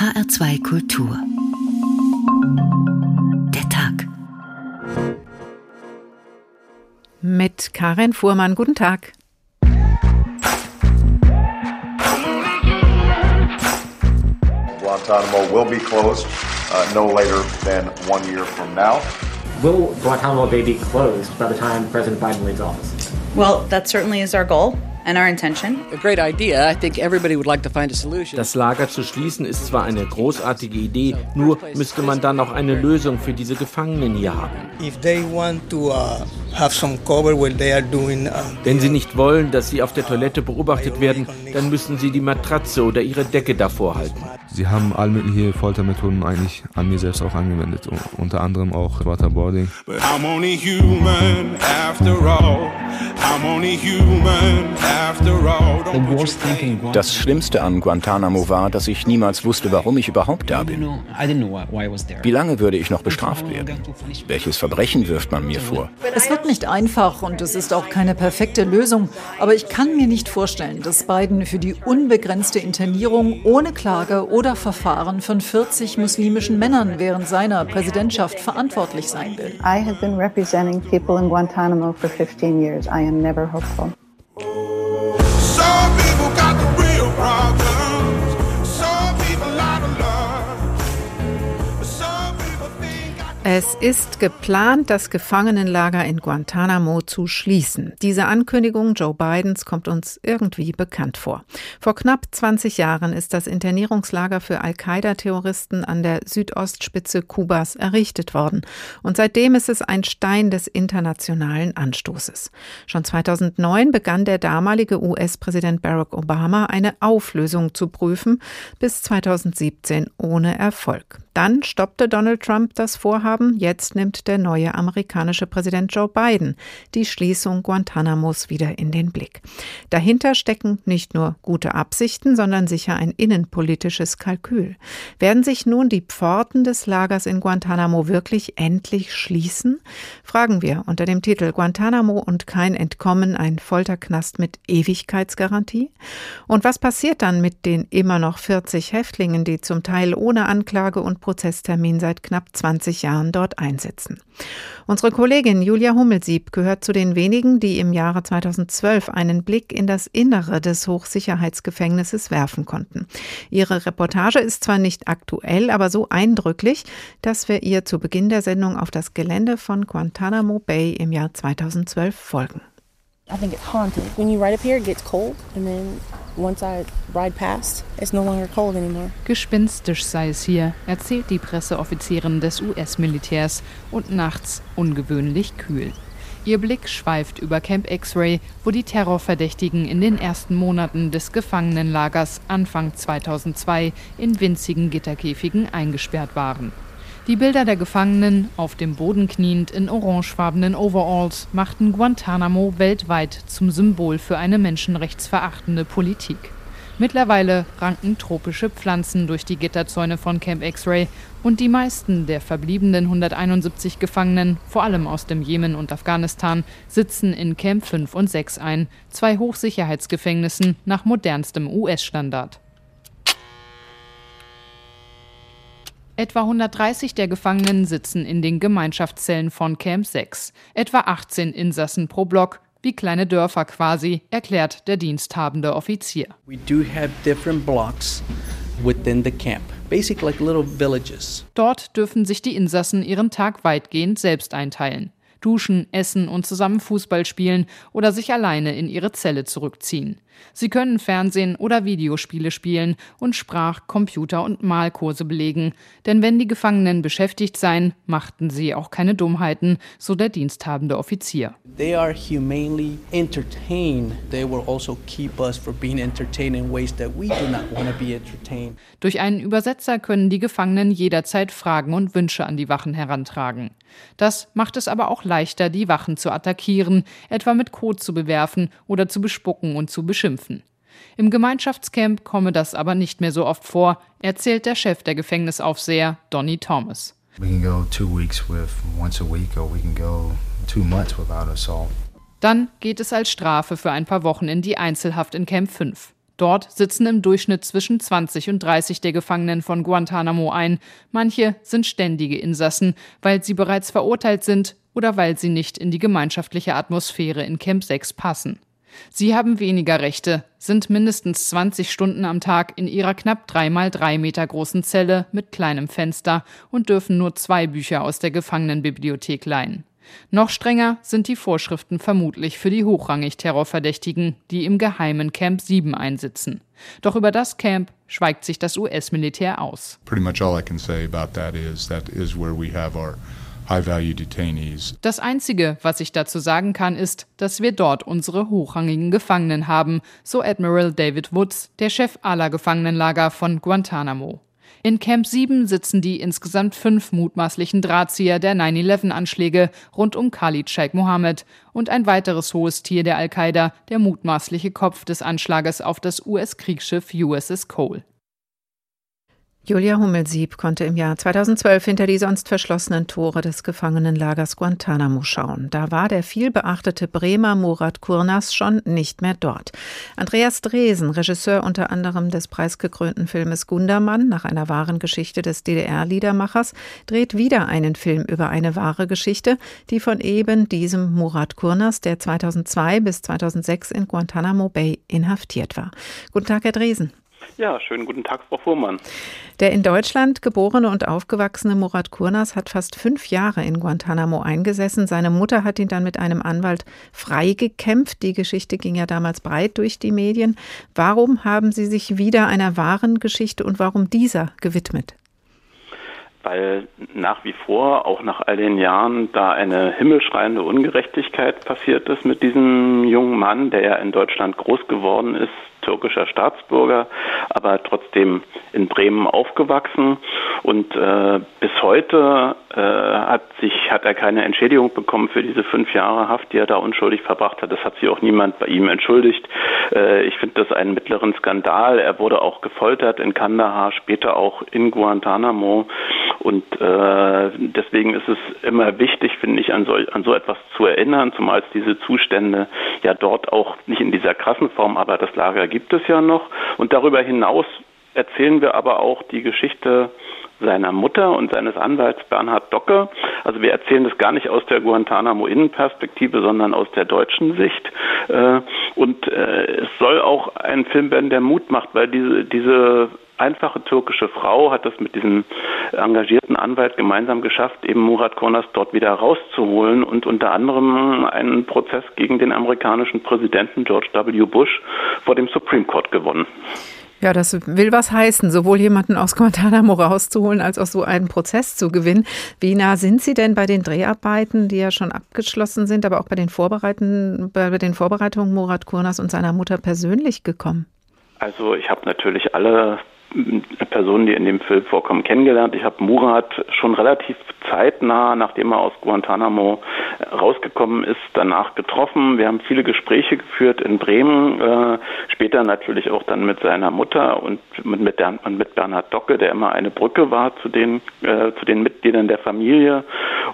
HR2 Kultur. Der Tag. Mit Karin Fuhrmann. Guten Tag. Guantanamo will be closed uh, no later than one year from now. Will Guantanamo Bay be closed by the time President Biden leaves office? Well, that certainly is our goal. And our intention. A great idea. I think everybody would like to find a solution. Das Lager zu schließen ist zwar eine großartige Idee, nur müsste man dann auch eine Lösung für diese Gefangenen hier haben. If they want to uh, have some cover while they are doing uh, Wenn sie nicht wollen, dass sie auf der Toilette beobachtet werden, dann müssen sie die Matratze oder ihre Decke davor halten. Sie haben all mögliche Foltermethoden eigentlich an mir selbst auch angewendet, unter anderem auch Waterboarding. But I'm only human after all. I'm only human das Schlimmste an Guantanamo war, dass ich niemals wusste, warum ich überhaupt da bin. Wie lange würde ich noch bestraft werden? Welches Verbrechen wirft man mir vor? Es wird nicht einfach und es ist auch keine perfekte Lösung, aber ich kann mir nicht vorstellen, dass Biden für die unbegrenzte Internierung ohne Klage oder Verfahren von 40 muslimischen Männern während seiner Präsidentschaft verantwortlich sein will. I have been representing people in Guantanamo for 15 years. I am never hopeful. zombie. Es ist geplant, das Gefangenenlager in Guantanamo zu schließen. Diese Ankündigung Joe Bidens kommt uns irgendwie bekannt vor. Vor knapp 20 Jahren ist das Internierungslager für Al-Qaida-Terroristen an der Südostspitze Kubas errichtet worden. Und seitdem ist es ein Stein des internationalen Anstoßes. Schon 2009 begann der damalige US-Präsident Barack Obama eine Auflösung zu prüfen, bis 2017 ohne Erfolg. Dann stoppte Donald Trump das Vorhaben. Jetzt nimmt der neue amerikanische Präsident Joe Biden die Schließung Guantanamos wieder in den Blick. Dahinter stecken nicht nur gute Absichten, sondern sicher ein innenpolitisches Kalkül. Werden sich nun die Pforten des Lagers in Guantanamo wirklich endlich schließen? Fragen wir unter dem Titel Guantanamo und kein Entkommen, ein Folterknast mit Ewigkeitsgarantie? Und was passiert dann mit den immer noch 40 Häftlingen, die zum Teil ohne Anklage und Prozesstermin seit knapp 20 Jahren dort einsitzen. Unsere Kollegin Julia Hummelsieb gehört zu den wenigen, die im Jahre 2012 einen Blick in das Innere des Hochsicherheitsgefängnisses werfen konnten. Ihre Reportage ist zwar nicht aktuell, aber so eindrücklich, dass wir ihr zu Beginn der Sendung auf das Gelände von Guantanamo Bay im Jahr 2012 folgen. I think it's haunted. When you ride up here, it gets cold, and then once I ride past, it's no longer cold anymore. Gespenstisch sei es hier, erzählt die Presseoffizierin des US-Militärs und nachts ungewöhnlich kühl. Ihr Blick schweift über Camp X-Ray, wo die Terrorverdächtigen in den ersten Monaten des Gefangenenlagers Anfang 2002 in winzigen Gitterkäfigen eingesperrt waren. Die Bilder der Gefangenen, auf dem Boden kniend in orangefarbenen Overalls, machten Guantanamo weltweit zum Symbol für eine menschenrechtsverachtende Politik. Mittlerweile ranken tropische Pflanzen durch die Gitterzäune von Camp X-Ray und die meisten der verbliebenen 171 Gefangenen, vor allem aus dem Jemen und Afghanistan, sitzen in Camp 5 und 6 ein, zwei Hochsicherheitsgefängnissen nach modernstem US-Standard. Etwa 130 der Gefangenen sitzen in den Gemeinschaftszellen von Camp 6. Etwa 18 Insassen pro Block, wie kleine Dörfer quasi, erklärt der diensthabende Offizier. We do have different blocks within the camp. Basic like little villages. Dort dürfen sich die Insassen ihren Tag weitgehend selbst einteilen. Duschen, essen und zusammen Fußball spielen oder sich alleine in ihre Zelle zurückziehen. Sie können Fernsehen oder Videospiele spielen und Sprach-, Computer- und Malkurse belegen, denn wenn die Gefangenen beschäftigt seien, machten sie auch keine Dummheiten, so der diensthabende Offizier. They are humanely entertained. They will also keep us from being entertained in ways that we do not want to be entertained. Durch einen Übersetzer können die Gefangenen jederzeit Fragen und Wünsche an die Wachen herantragen. Das macht es aber auch leichter, die Wachen zu attackieren, etwa mit Kot zu bewerfen oder zu bespucken und zu beschimpfen. Im Gemeinschaftscamp komme das aber nicht mehr so oft vor, erzählt der Chef der Gefängnisaufseher, Donny Thomas. Dann geht es als Strafe für ein paar Wochen in die Einzelhaft in Camp 5. Dort sitzen im Durchschnitt zwischen 20 und 30 der Gefangenen von Guantanamo ein. Manche sind ständige Insassen, weil sie bereits verurteilt sind oder weil sie nicht in die gemeinschaftliche Atmosphäre in Camp 6 passen. Sie haben weniger Rechte, sind mindestens 20 Stunden am Tag in ihrer knapp drei mal drei Meter großen Zelle mit kleinem Fenster und dürfen nur zwei Bücher aus der Gefangenenbibliothek leihen. Noch strenger sind die Vorschriften vermutlich für die hochrangig Terrorverdächtigen, die im geheimen Camp 7 einsitzen. Doch über das Camp schweigt sich das US-Militär aus. Pretty much all I can say about that is that is where we have our das Einzige, was ich dazu sagen kann, ist, dass wir dort unsere hochrangigen Gefangenen haben, so Admiral David Woods, der Chef aller Gefangenenlager von Guantanamo. In Camp 7 sitzen die insgesamt fünf mutmaßlichen Drahtzieher der 9-11-Anschläge rund um Khalid Sheikh Mohammed und ein weiteres hohes Tier der Al-Qaida, der mutmaßliche Kopf des Anschlages auf das US-Kriegsschiff USS Cole. Julia Hummelsieb konnte im Jahr 2012 hinter die sonst verschlossenen Tore des Gefangenenlagers Guantanamo schauen. Da war der vielbeachtete Bremer Murat Kurnas schon nicht mehr dort. Andreas Dresen, Regisseur unter anderem des preisgekrönten Filmes Gundermann nach einer wahren Geschichte des DDR-Liedermachers, dreht wieder einen Film über eine wahre Geschichte, die von eben diesem Murat Kurnas, der 2002 bis 2006 in Guantanamo Bay inhaftiert war. Guten Tag, Herr Dresen. Ja, schönen guten Tag, Frau Fuhrmann. Der in Deutschland geborene und aufgewachsene Murat Kurnas hat fast fünf Jahre in Guantanamo eingesessen. Seine Mutter hat ihn dann mit einem Anwalt freigekämpft. Die Geschichte ging ja damals breit durch die Medien. Warum haben Sie sich wieder einer wahren Geschichte und warum dieser gewidmet? weil nach wie vor, auch nach all den Jahren, da eine himmelschreiende Ungerechtigkeit passiert ist mit diesem jungen Mann, der ja in Deutschland groß geworden ist, türkischer Staatsbürger, aber trotzdem in Bremen aufgewachsen und äh, bis heute äh, hat sich hat er keine Entschädigung bekommen für diese fünf Jahre Haft, die er da unschuldig verbracht hat. Das hat sich auch niemand bei ihm entschuldigt. Äh, ich finde das einen mittleren Skandal. Er wurde auch gefoltert in Kandahar, später auch in Guantanamo und äh, deswegen ist es immer wichtig, finde ich, an so, an so etwas zu erinnern, zumal es diese Zustände ja dort auch nicht in dieser krassen Form, aber das Lager gibt es ja noch. Und darüber hinaus erzählen wir aber auch die Geschichte seiner Mutter und seines Anwalts Bernhard Docke. Also wir erzählen das gar nicht aus der Guantanamo-Innenperspektive, sondern aus der deutschen Sicht. Äh, und äh, es soll auch ein Film werden, der Mut macht, weil diese, diese einfache türkische Frau hat das mit diesem engagierten Anwalt gemeinsam geschafft, eben Murat Kornas dort wieder rauszuholen und unter anderem einen Prozess gegen den amerikanischen Präsidenten George W. Bush vor dem Supreme Court gewonnen. Ja, das will was heißen, sowohl jemanden aus Guantanamo rauszuholen, als auch so einen Prozess zu gewinnen. Wie nah sind Sie denn bei den Dreharbeiten, die ja schon abgeschlossen sind, aber auch bei den, Vorbereiten, bei den Vorbereitungen Murat Kurnas und seiner Mutter persönlich gekommen? Also ich habe natürlich alle Personen, die in dem Film vorkommen, kennengelernt. Ich habe Murat schon relativ zeitnah, nachdem er aus Guantanamo rausgekommen ist, danach getroffen. Wir haben viele Gespräche geführt in Bremen, äh, später natürlich auch dann mit seiner Mutter und mit, mit, der, mit Bernhard Docke, der immer eine Brücke war zu den, äh, zu den Mitgliedern der Familie.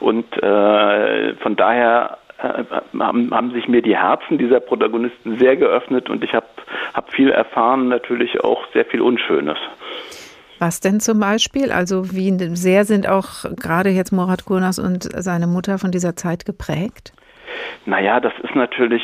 Und äh, von daher äh, haben, haben sich mir die Herzen dieser Protagonisten sehr geöffnet und ich habe hab viel erfahren, natürlich auch sehr viel Unschönes. Was denn zum Beispiel? Also wie sehr sind auch gerade jetzt Murat Kurnas und seine Mutter von dieser Zeit geprägt? Naja, das ist natürlich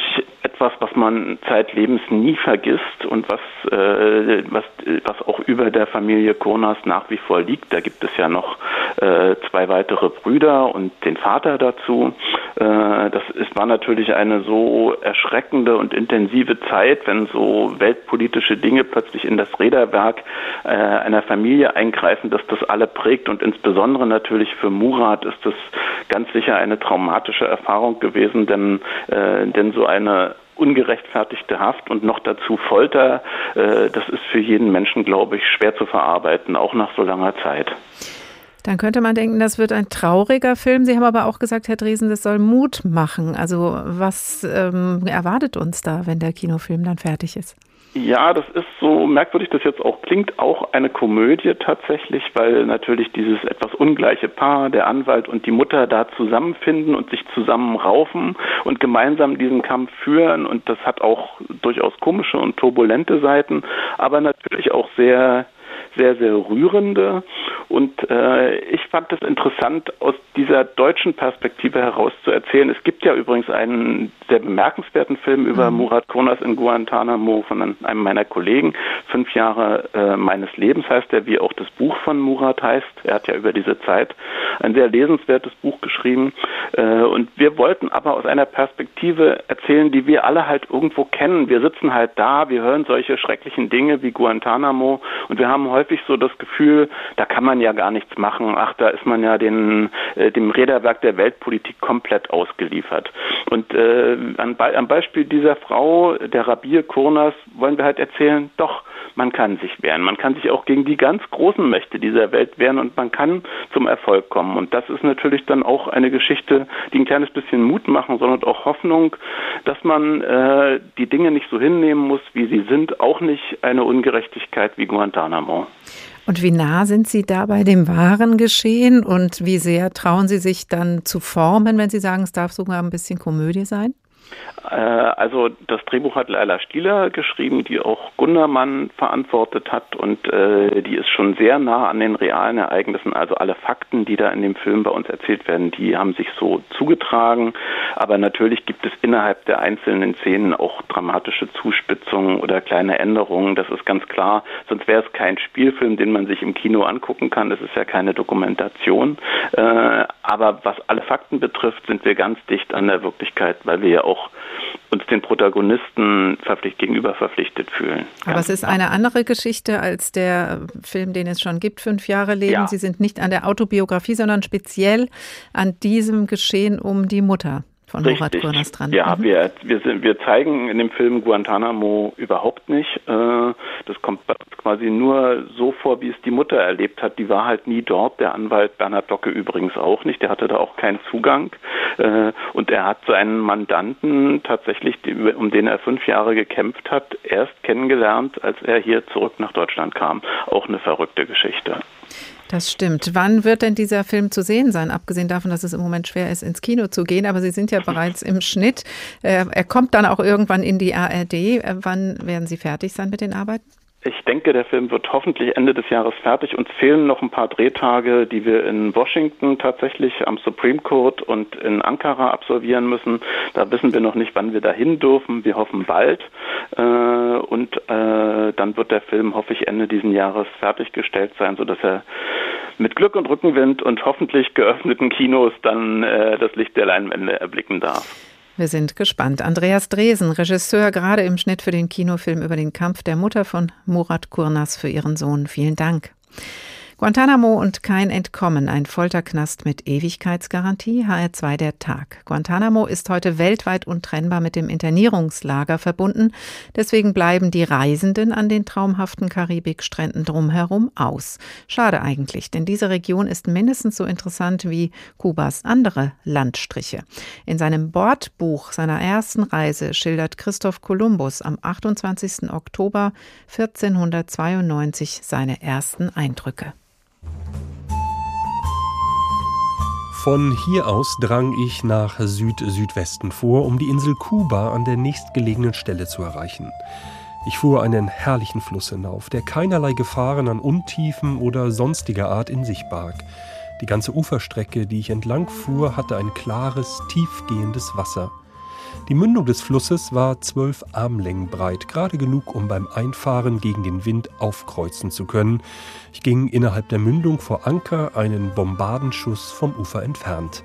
etwas, was man zeitlebens nie vergisst und was, äh, was, was auch über der Familie Kurnas nach wie vor liegt. Da gibt es ja noch äh, zwei weitere Brüder und den Vater dazu. Äh, das ist, war natürlich eine so erschreckende und intensive Zeit, wenn so weltpolitische Dinge plötzlich in das Räderwerk äh, einer Familie eingreifen, dass das alle prägt und insbesondere natürlich für Murat ist das ganz sicher eine traumatische Erfahrung gewesen, denn, äh, denn so eine ungerechtfertigte Haft und noch dazu Folter, äh, das ist für jeden Menschen, glaube ich, schwer zu verarbeiten, auch nach so langer Zeit. Dann könnte man denken, das wird ein trauriger Film. Sie haben aber auch gesagt, Herr Dresen, das soll Mut machen. Also was ähm, erwartet uns da, wenn der Kinofilm dann fertig ist? Ja, das ist so merkwürdig, das jetzt auch klingt, auch eine Komödie tatsächlich, weil natürlich dieses etwas ungleiche Paar, der Anwalt und die Mutter da zusammenfinden und sich zusammenraufen und gemeinsam diesen Kampf führen. Und das hat auch durchaus komische und turbulente Seiten, aber natürlich auch sehr sehr, sehr rührende. Und äh, ich fand es interessant, aus dieser deutschen Perspektive heraus zu erzählen. Es gibt ja übrigens einen sehr bemerkenswerten Film über mhm. Murat Kurnas in Guantanamo von einem meiner Kollegen. Fünf Jahre äh, meines Lebens heißt er, wie auch das Buch von Murat heißt. Er hat ja über diese Zeit ein sehr lesenswertes Buch geschrieben. Äh, und wir wollten aber aus einer Perspektive erzählen, die wir alle halt irgendwo kennen. Wir sitzen halt da, wir hören solche schrecklichen Dinge wie Guantanamo und wir haben häufig so das Gefühl, da kann man ja gar nichts machen. Ach, da ist man ja den, äh, dem Räderwerk der Weltpolitik komplett ausgeliefert. Und äh, an, am Beispiel dieser Frau, der Rabir Kurnas, wollen wir halt erzählen, doch, man kann sich wehren. Man kann sich auch gegen die ganz großen Mächte dieser Welt wehren und man kann zum Erfolg kommen. Und das ist natürlich dann auch eine Geschichte, die ein kleines bisschen Mut machen, sondern auch Hoffnung, dass man äh, die Dinge nicht so hinnehmen muss, wie sie sind, auch nicht eine Ungerechtigkeit wie Guantanamo. Und wie nah sind Sie da bei dem wahren Geschehen und wie sehr trauen Sie sich dann zu formen, wenn Sie sagen, es darf sogar ein bisschen Komödie sein? Äh, also das Drehbuch hat Leila Stieler geschrieben, die auch Gundermann verantwortet hat und äh, die ist schon sehr nah an den realen Ereignissen. Also alle Fakten, die da in dem Film bei uns erzählt werden, die haben sich so zugetragen. Aber natürlich gibt es innerhalb der einzelnen Szenen auch dramatische Zuspitzungen oder kleine Änderungen. Das ist ganz klar. Sonst wäre es kein Spielfilm, den man sich im Kino angucken kann. Das ist ja keine Dokumentation. Äh, aber was alle Fakten betrifft, sind wir ganz dicht an der Wirklichkeit, weil wir ja auch uns den Protagonisten verpflicht, gegenüber verpflichtet fühlen. Aber es ist eine andere Geschichte als der Film, den es schon gibt, Fünf Jahre Leben. Ja. Sie sind nicht an der Autobiografie, sondern speziell an diesem Geschehen um die Mutter von Murat Kurnas dran. Ja, mhm. wir, wir, sind, wir zeigen in dem Film Guantanamo überhaupt nicht. Äh, das kommt quasi nur so vor, wie es die Mutter erlebt hat. Die war halt nie dort. Der Anwalt Bernhard Docke übrigens auch nicht. Der hatte da auch keinen Zugang. Äh, und er hat seinen Mandanten tatsächlich, um den er fünf Jahre gekämpft hat, erst kennengelernt, als er hier zurück nach Deutschland kam. Auch eine verrückte Geschichte. Das stimmt. Wann wird denn dieser Film zu sehen sein? Abgesehen davon, dass es im Moment schwer ist, ins Kino zu gehen, aber Sie sind ja bereits im Schnitt. Äh, er kommt dann auch irgendwann in die ARD. Äh, wann werden Sie fertig sein mit den Arbeiten? Ich denke, der Film wird hoffentlich Ende des Jahres fertig. Uns fehlen noch ein paar Drehtage, die wir in Washington tatsächlich am Supreme Court und in Ankara absolvieren müssen. Da wissen wir noch nicht, wann wir dahin dürfen. Wir hoffen bald. Äh, und äh, dann wird der Film, hoffe ich, Ende dieses Jahres fertiggestellt sein, sodass er mit Glück und Rückenwind und hoffentlich geöffneten Kinos dann äh, das Licht der Leinwände erblicken darf. Wir sind gespannt. Andreas Dresen, Regisseur, gerade im Schnitt für den Kinofilm über den Kampf der Mutter von Murat Kurnas für ihren Sohn. Vielen Dank. Guantanamo und kein Entkommen, ein Folterknast mit Ewigkeitsgarantie, HR2 der Tag. Guantanamo ist heute weltweit untrennbar mit dem Internierungslager verbunden. Deswegen bleiben die Reisenden an den traumhaften Karibikstränden drumherum aus. Schade eigentlich, denn diese Region ist mindestens so interessant wie Kubas andere Landstriche. In seinem Bordbuch seiner ersten Reise schildert Christoph Kolumbus am 28. Oktober 1492 seine ersten Eindrücke. Von hier aus drang ich nach Süd-Südwesten vor, um die Insel Kuba an der nächstgelegenen Stelle zu erreichen. Ich fuhr einen herrlichen Fluss hinauf, der keinerlei Gefahren an Untiefen oder sonstiger Art in sich barg. Die ganze Uferstrecke, die ich entlang fuhr, hatte ein klares, tiefgehendes Wasser. Die Mündung des Flusses war zwölf Armlängen breit, gerade genug, um beim Einfahren gegen den Wind aufkreuzen zu können. Ich ging innerhalb der Mündung vor Anker, einen Bombardenschuss vom Ufer entfernt.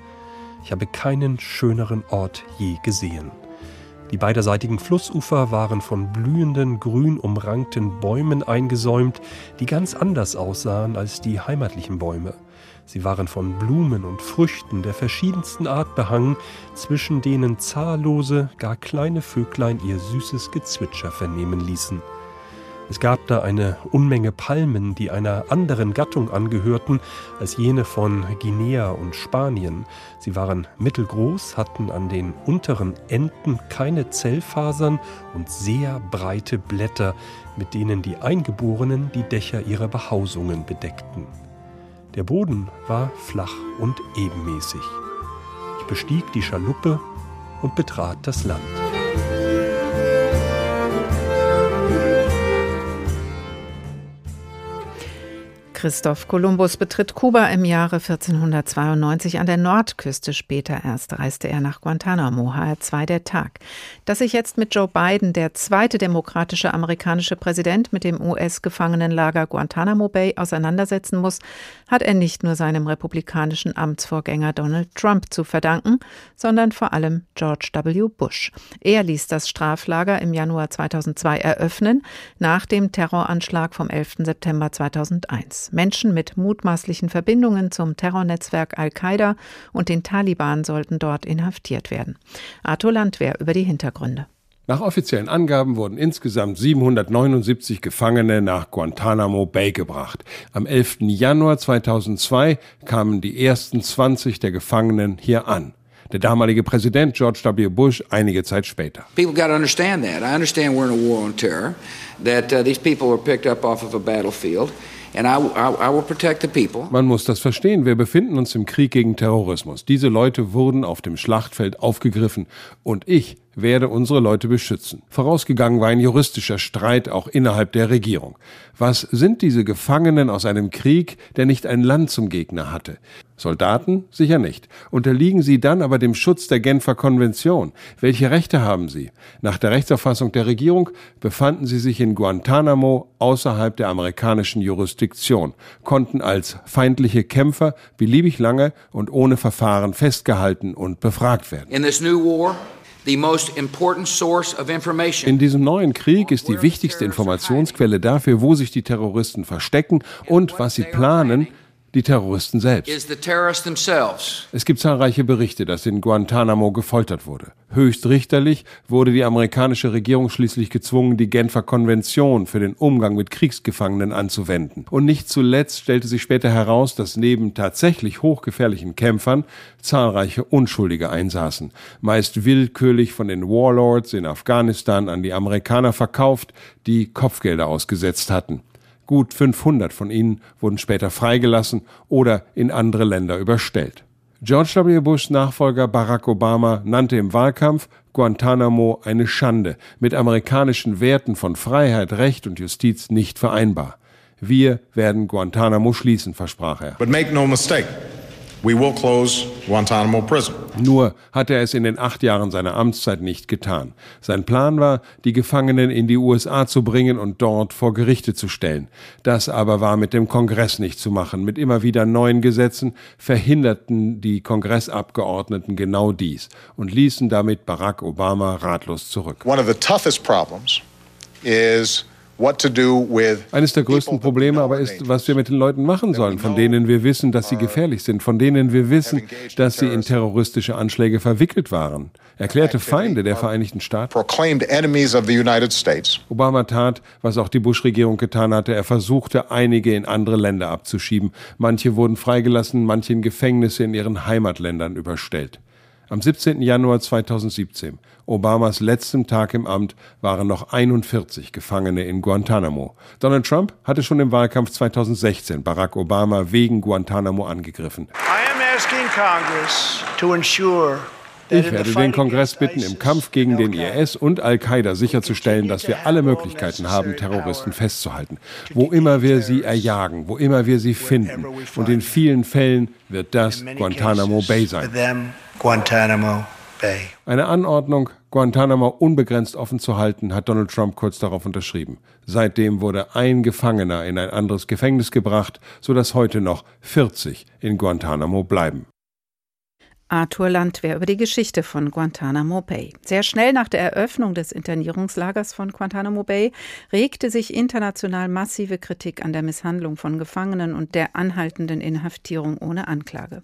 Ich habe keinen schöneren Ort je gesehen. Die beiderseitigen Flussufer waren von blühenden, grün umrankten Bäumen eingesäumt, die ganz anders aussahen als die heimatlichen Bäume. Sie waren von Blumen und Früchten der verschiedensten Art behangen, zwischen denen zahllose, gar kleine Vöglein ihr süßes Gezwitscher vernehmen ließen. Es gab da eine Unmenge Palmen, die einer anderen Gattung angehörten als jene von Guinea und Spanien. Sie waren mittelgroß, hatten an den unteren Enden keine Zellfasern und sehr breite Blätter, mit denen die Eingeborenen die Dächer ihrer Behausungen bedeckten. Der Boden war flach und ebenmäßig. Ich bestieg die Schaluppe und betrat das Land. Christoph Kolumbus betritt Kuba im Jahre 1492 an der Nordküste. Später erst reiste er nach Guantanamo, HR2 der Tag. Dass sich jetzt mit Joe Biden der zweite demokratische amerikanische Präsident mit dem US-Gefangenenlager Guantanamo Bay auseinandersetzen muss, hat er nicht nur seinem republikanischen Amtsvorgänger Donald Trump zu verdanken, sondern vor allem George W. Bush. Er ließ das Straflager im Januar 2002 eröffnen, nach dem Terroranschlag vom 11. September 2001. Menschen mit mutmaßlichen Verbindungen zum Terrornetzwerk Al-Qaida und den Taliban sollten dort inhaftiert werden. Arthur Landwehr über die Hintergründe. Nach offiziellen Angaben wurden insgesamt 779 Gefangene nach Guantanamo Bay gebracht. Am 11. Januar 2002 kamen die ersten 20 der Gefangenen hier an. Der damalige Präsident George W. Bush einige Zeit später. People got to understand that. I understand we're in a war on terror. That uh, these people were picked up off of a battlefield. Man muss das verstehen. Wir befinden uns im Krieg gegen Terrorismus. Diese Leute wurden auf dem Schlachtfeld aufgegriffen und ich werde unsere Leute beschützen. Vorausgegangen war ein juristischer Streit auch innerhalb der Regierung. Was sind diese Gefangenen aus einem Krieg, der nicht ein Land zum Gegner hatte? Soldaten? Sicher nicht. Unterliegen sie dann aber dem Schutz der Genfer Konvention? Welche Rechte haben sie? Nach der Rechtsauffassung der Regierung befanden sie sich in Guantanamo außerhalb der amerikanischen Jurisdiktion, konnten als feindliche Kämpfer beliebig lange und ohne Verfahren festgehalten und befragt werden. In this new war in diesem neuen Krieg ist die wichtigste Informationsquelle dafür, wo sich die Terroristen verstecken und was sie planen, die Terroristen selbst. Es gibt zahlreiche Berichte, dass in Guantanamo gefoltert wurde. Höchstrichterlich wurde die amerikanische Regierung schließlich gezwungen, die Genfer Konvention für den Umgang mit Kriegsgefangenen anzuwenden. Und nicht zuletzt stellte sich später heraus, dass neben tatsächlich hochgefährlichen Kämpfern zahlreiche Unschuldige einsaßen, meist willkürlich von den Warlords in Afghanistan an die Amerikaner verkauft, die Kopfgelder ausgesetzt hatten. Gut 500 von ihnen wurden später freigelassen oder in andere Länder überstellt. George W. Bushs Nachfolger Barack Obama nannte im Wahlkampf Guantanamo eine Schande, mit amerikanischen Werten von Freiheit, Recht und Justiz nicht vereinbar. Wir werden Guantanamo schließen, versprach er. But make no mistake. We will close Guantanamo Prison. Nur hat er es in den acht Jahren seiner Amtszeit nicht getan. Sein Plan war, die Gefangenen in die USA zu bringen und dort vor Gerichte zu stellen. Das aber war mit dem Kongress nicht zu machen. Mit immer wieder neuen Gesetzen verhinderten die Kongressabgeordneten genau dies und ließen damit Barack Obama ratlos zurück. One of the toughest problems is eines der größten Probleme aber ist, was wir mit den Leuten machen sollen, von denen wir wissen, dass sie gefährlich sind, von denen wir wissen, dass sie in terroristische Anschläge verwickelt waren. Erklärte Feinde der Vereinigten Staaten. Obama tat, was auch die Bush-Regierung getan hatte. Er versuchte, einige in andere Länder abzuschieben. Manche wurden freigelassen, manche in Gefängnisse in ihren Heimatländern überstellt. Am 17. Januar 2017, Obamas letztem Tag im Amt, waren noch 41 Gefangene in Guantanamo. Donald Trump hatte schon im Wahlkampf 2016 Barack Obama wegen Guantanamo angegriffen. Ich werde den Kongress bitten, im Kampf gegen den IS und Al-Qaida sicherzustellen, dass wir alle Möglichkeiten haben, Terroristen festzuhalten, wo immer wir sie erjagen, wo immer wir sie finden. Und in vielen Fällen wird das Guantanamo Bay sein. Eine Anordnung, Guantanamo unbegrenzt offen zu halten, hat Donald Trump kurz darauf unterschrieben. Seitdem wurde ein Gefangener in ein anderes Gefängnis gebracht, sodass heute noch 40 in Guantanamo bleiben. Arthur Landwehr über die Geschichte von Guantanamo Bay. Sehr schnell nach der Eröffnung des Internierungslagers von Guantanamo Bay regte sich international massive Kritik an der Misshandlung von Gefangenen und der anhaltenden Inhaftierung ohne Anklage.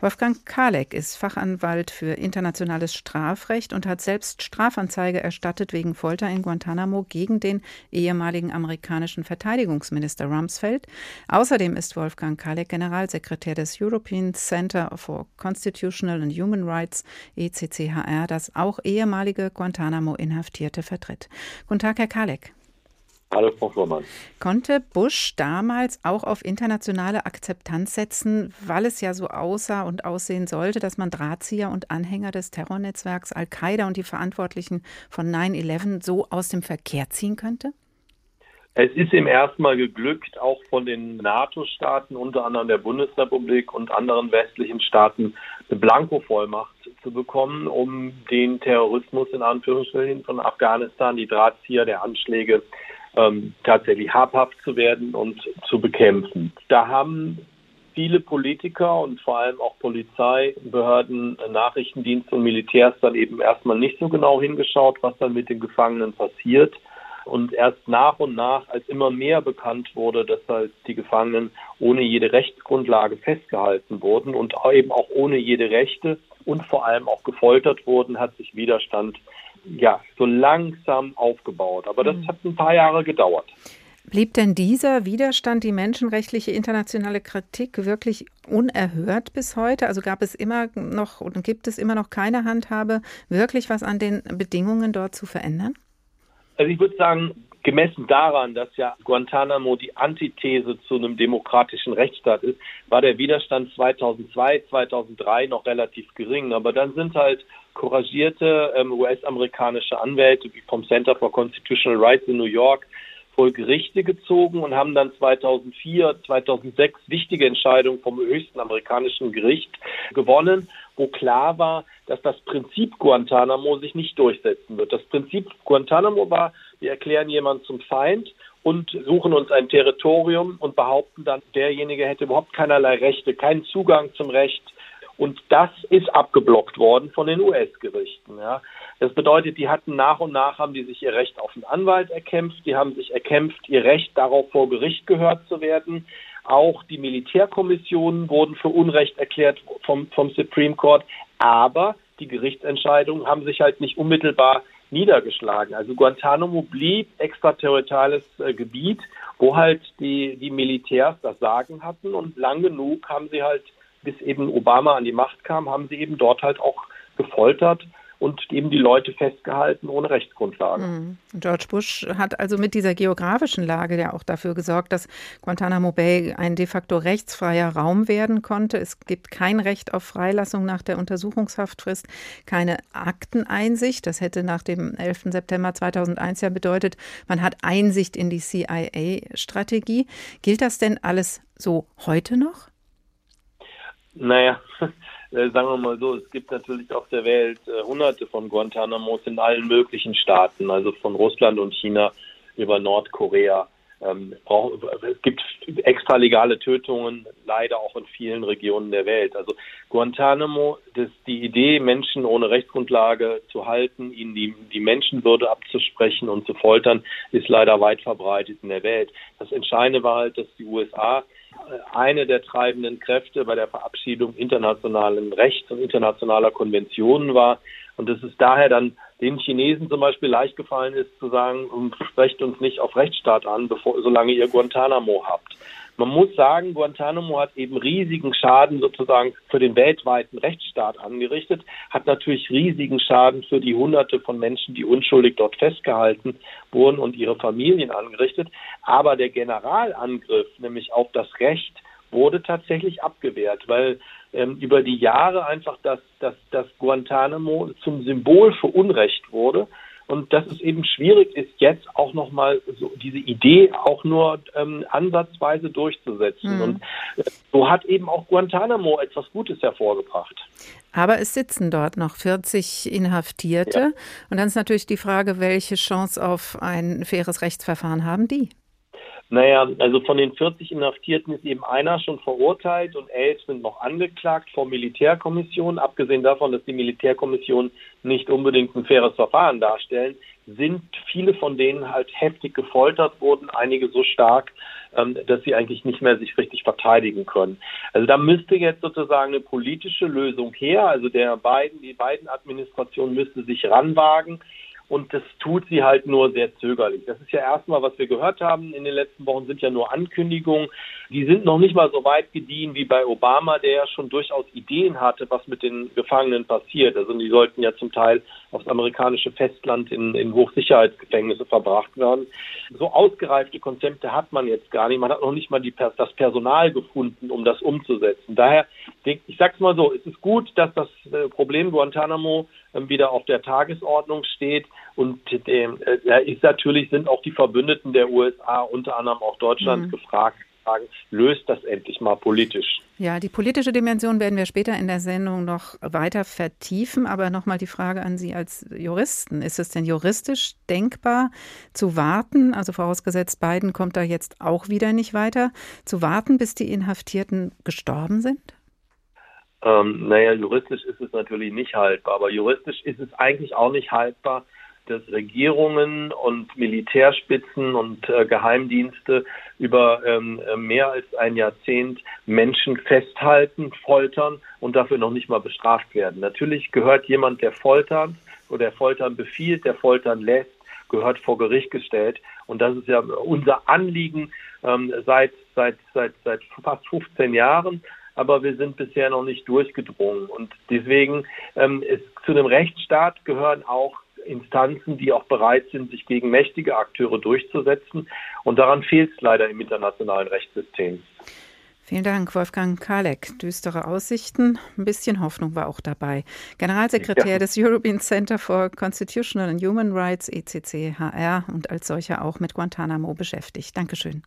Wolfgang Kalek ist Fachanwalt für internationales Strafrecht und hat selbst Strafanzeige erstattet wegen Folter in Guantanamo gegen den ehemaligen amerikanischen Verteidigungsminister Rumsfeld. Außerdem ist Wolfgang Kalek Generalsekretär des European Center for Constitutional International and Human Rights, ECCHR, das auch ehemalige Guantanamo-Inhaftierte vertritt. Guten Tag, Herr Kalek. Hallo, Frau Fuhrmann. Konnte Bush damals auch auf internationale Akzeptanz setzen, weil es ja so aussah und aussehen sollte, dass man Drahtzieher und Anhänger des Terrornetzwerks Al-Qaida und die Verantwortlichen von 9-11 so aus dem Verkehr ziehen könnte? Es ist ihm erstmal geglückt, auch von den NATO-Staaten, unter anderem der Bundesrepublik und anderen westlichen Staaten, eine Blankovollmacht zu bekommen, um den Terrorismus in Anführungsstrichen von Afghanistan, die Drahtzieher der Anschläge, ähm, tatsächlich habhaft zu werden und zu bekämpfen. Da haben viele Politiker und vor allem auch Polizei, Behörden, Nachrichtendienste und Militärs dann eben erstmal nicht so genau hingeschaut, was dann mit den Gefangenen passiert. Und erst nach und nach, als immer mehr bekannt wurde, dass halt die Gefangenen ohne jede Rechtsgrundlage festgehalten wurden und eben auch ohne jede Rechte und vor allem auch gefoltert wurden, hat sich Widerstand ja so langsam aufgebaut. Aber das mhm. hat ein paar Jahre gedauert. Blieb denn dieser Widerstand, die menschenrechtliche internationale Kritik wirklich unerhört bis heute? Also gab es immer noch und gibt es immer noch keine Handhabe, wirklich was an den Bedingungen dort zu verändern? Also ich würde sagen, gemessen daran, dass ja Guantanamo die Antithese zu einem demokratischen Rechtsstaat ist, war der Widerstand 2002, 2003 noch relativ gering. Aber dann sind halt couragierte ähm, US-amerikanische Anwälte wie vom Center for Constitutional Rights in New York vor Gerichte gezogen und haben dann 2004, 2006 wichtige Entscheidungen vom höchsten amerikanischen Gericht gewonnen, wo klar war, dass das Prinzip Guantanamo sich nicht durchsetzen wird. Das Prinzip Guantanamo war, wir erklären jemanden zum Feind und suchen uns ein Territorium und behaupten dann, derjenige hätte überhaupt keinerlei Rechte, keinen Zugang zum Recht. Und das ist abgeblockt worden von den US-Gerichten. Ja. Das bedeutet, die hatten nach und nach haben die sich ihr Recht auf einen Anwalt erkämpft, die haben sich erkämpft, ihr Recht darauf vor Gericht gehört zu werden. Auch die Militärkommissionen wurden für Unrecht erklärt vom, vom Supreme Court. Aber die Gerichtsentscheidungen haben sich halt nicht unmittelbar niedergeschlagen. Also Guantanamo blieb extraterritoriales äh, Gebiet, wo halt die, die Militärs das Sagen hatten und lang genug haben sie halt, bis eben Obama an die Macht kam, haben sie eben dort halt auch gefoltert und eben die Leute festgehalten ohne Rechtsgrundlage. Mhm. George Bush hat also mit dieser geografischen Lage ja auch dafür gesorgt, dass Guantanamo Bay ein de facto rechtsfreier Raum werden konnte. Es gibt kein Recht auf Freilassung nach der Untersuchungshaftfrist, keine Akteneinsicht. Das hätte nach dem 11. September 2001 ja bedeutet, man hat Einsicht in die CIA-Strategie. Gilt das denn alles so heute noch? Naja, äh, sagen wir mal so, es gibt natürlich auf der Welt äh, hunderte von Guantanamos in allen möglichen Staaten, also von Russland und China über Nordkorea. Ähm, es gibt extralegale Tötungen, leider auch in vielen Regionen der Welt. Also Guantanamo, das, die Idee, Menschen ohne Rechtsgrundlage zu halten, ihnen die, die Menschenwürde abzusprechen und zu foltern, ist leider weit verbreitet in der Welt. Das Entscheidende war halt, dass die USA eine der treibenden Kräfte bei der Verabschiedung internationalen Rechts und internationaler Konventionen war. Und dass es daher dann den Chinesen zum Beispiel leicht gefallen ist, zu sagen, sprecht uns nicht auf Rechtsstaat an, bevor, solange ihr Guantanamo habt. Man muss sagen, Guantanamo hat eben riesigen Schaden sozusagen für den weltweiten Rechtsstaat angerichtet, hat natürlich riesigen Schaden für die Hunderte von Menschen, die unschuldig dort festgehalten wurden und ihre Familien angerichtet. Aber der Generalangriff, nämlich auf das Recht, wurde tatsächlich abgewehrt, weil ähm, über die Jahre einfach das, das, das Guantanamo zum Symbol für Unrecht wurde und dass es eben schwierig ist, jetzt auch nochmal so diese Idee auch nur ähm, ansatzweise durchzusetzen. Mhm. Und äh, so hat eben auch Guantanamo etwas Gutes hervorgebracht. Aber es sitzen dort noch 40 Inhaftierte. Ja. Und dann ist natürlich die Frage, welche Chance auf ein faires Rechtsverfahren haben die? Naja, also von den 40 Inhaftierten ist eben einer schon verurteilt und elf sind noch angeklagt vor Militärkommission. Abgesehen davon, dass die Militärkommission nicht unbedingt ein faires Verfahren darstellen, sind viele von denen halt heftig gefoltert worden, einige so stark, ähm, dass sie eigentlich nicht mehr sich richtig verteidigen können. Also da müsste jetzt sozusagen eine politische Lösung her. Also der beiden, die beiden Administrationen müsste sich ranwagen und das tut sie halt nur sehr zögerlich. Das ist ja erstmal, was wir gehört haben in den letzten Wochen, sind ja nur Ankündigungen. Die sind noch nicht mal so weit gediehen wie bei Obama, der ja schon durchaus Ideen hatte, was mit den Gefangenen passiert. Also die sollten ja zum Teil aufs amerikanische Festland in, in Hochsicherheitsgefängnisse verbracht werden. So ausgereifte Konzepte hat man jetzt gar nicht. Man hat noch nicht mal die, das Personal gefunden, um das umzusetzen. Daher, ich sag's mal so, es ist gut, dass das äh, Problem Guantanamo ähm, wieder auf der Tagesordnung steht. Und ähm, äh, ist natürlich sind auch die Verbündeten der USA, unter anderem auch Deutschland, mhm. gefragt, löst das endlich mal politisch. Ja, die politische Dimension werden wir später in der Sendung noch weiter vertiefen. Aber nochmal die Frage an Sie als Juristen. Ist es denn juristisch denkbar zu warten, also vorausgesetzt, Biden kommt da jetzt auch wieder nicht weiter, zu warten, bis die Inhaftierten gestorben sind? Ähm, naja, juristisch ist es natürlich nicht haltbar, aber juristisch ist es eigentlich auch nicht haltbar, dass Regierungen und Militärspitzen und äh, Geheimdienste über ähm, mehr als ein Jahrzehnt Menschen festhalten, foltern und dafür noch nicht mal bestraft werden. Natürlich gehört jemand, der foltert oder der Foltern befiehlt, der Foltern lässt, gehört vor Gericht gestellt. Und das ist ja unser Anliegen ähm, seit, seit, seit, seit fast 15 Jahren aber wir sind bisher noch nicht durchgedrungen. Und deswegen ähm, ist, zu einem Rechtsstaat gehören auch Instanzen, die auch bereit sind, sich gegen mächtige Akteure durchzusetzen. Und daran fehlt es leider im internationalen Rechtssystem. Vielen Dank, Wolfgang Kalek. Düstere Aussichten, ein bisschen Hoffnung war auch dabei. Generalsekretär ja. des European Center for Constitutional and Human Rights, ECCHR, und als solcher auch mit Guantanamo beschäftigt. Dankeschön.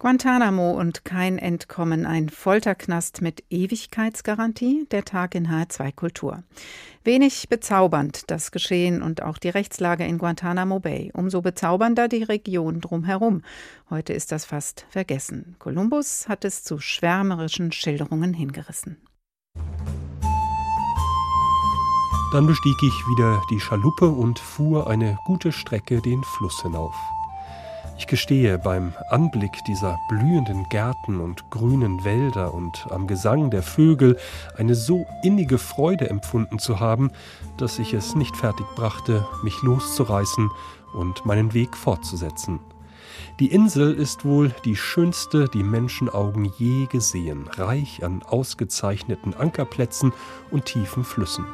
Guantanamo und kein Entkommen, ein Folterknast mit Ewigkeitsgarantie, der Tag in H2 Kultur. Wenig bezaubernd das Geschehen und auch die Rechtslage in Guantanamo Bay. Umso bezaubernder die Region drumherum. Heute ist das fast vergessen. Kolumbus hat es zu schwärmerischen Schilderungen hingerissen. Dann bestieg ich wieder die Schaluppe und fuhr eine gute Strecke den Fluss hinauf. Ich gestehe, beim Anblick dieser blühenden Gärten und grünen Wälder und am Gesang der Vögel eine so innige Freude empfunden zu haben, dass ich es nicht fertig brachte, mich loszureißen und meinen Weg fortzusetzen. Die Insel ist wohl die schönste, die Menschenaugen je gesehen, reich an ausgezeichneten Ankerplätzen und tiefen Flüssen.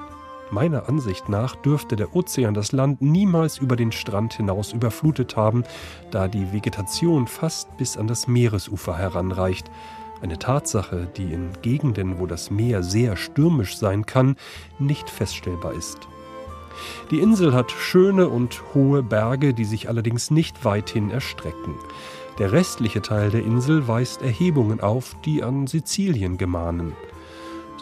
Meiner Ansicht nach dürfte der Ozean das Land niemals über den Strand hinaus überflutet haben, da die Vegetation fast bis an das Meeresufer heranreicht. Eine Tatsache, die in Gegenden, wo das Meer sehr stürmisch sein kann, nicht feststellbar ist. Die Insel hat schöne und hohe Berge, die sich allerdings nicht weithin erstrecken. Der restliche Teil der Insel weist Erhebungen auf, die an Sizilien gemahnen.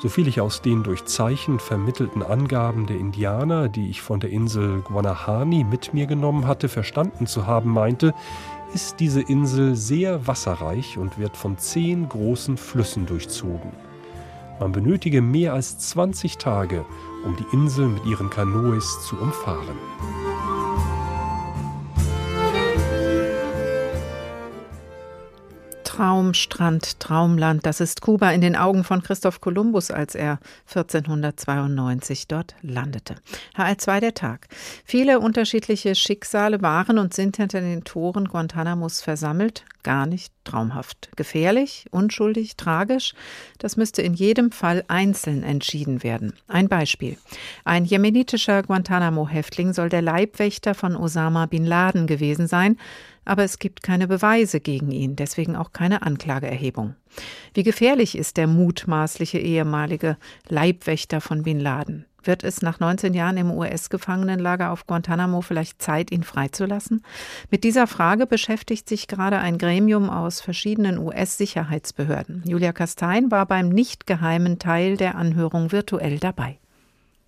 Soviel ich aus den durch Zeichen vermittelten Angaben der Indianer, die ich von der Insel Guanahani mit mir genommen hatte, verstanden zu haben meinte, ist diese Insel sehr wasserreich und wird von zehn großen Flüssen durchzogen. Man benötige mehr als 20 Tage, um die Insel mit ihren Kanoes zu umfahren. Traumstrand, Traumland, das ist Kuba in den Augen von Christoph Kolumbus, als er 1492 dort landete. HR2 der Tag. Viele unterschiedliche Schicksale waren und sind hinter den Toren Guantanamos versammelt. Gar nicht traumhaft. Gefährlich, unschuldig, tragisch. Das müsste in jedem Fall einzeln entschieden werden. Ein Beispiel. Ein jemenitischer Guantanamo-Häftling soll der Leibwächter von Osama bin Laden gewesen sein aber es gibt keine Beweise gegen ihn, deswegen auch keine Anklageerhebung. Wie gefährlich ist der mutmaßliche ehemalige Leibwächter von Bin Laden? Wird es nach 19 Jahren im US-Gefangenenlager auf Guantanamo vielleicht Zeit, ihn freizulassen? Mit dieser Frage beschäftigt sich gerade ein Gremium aus verschiedenen US-Sicherheitsbehörden. Julia Kastein war beim nicht geheimen Teil der Anhörung virtuell dabei.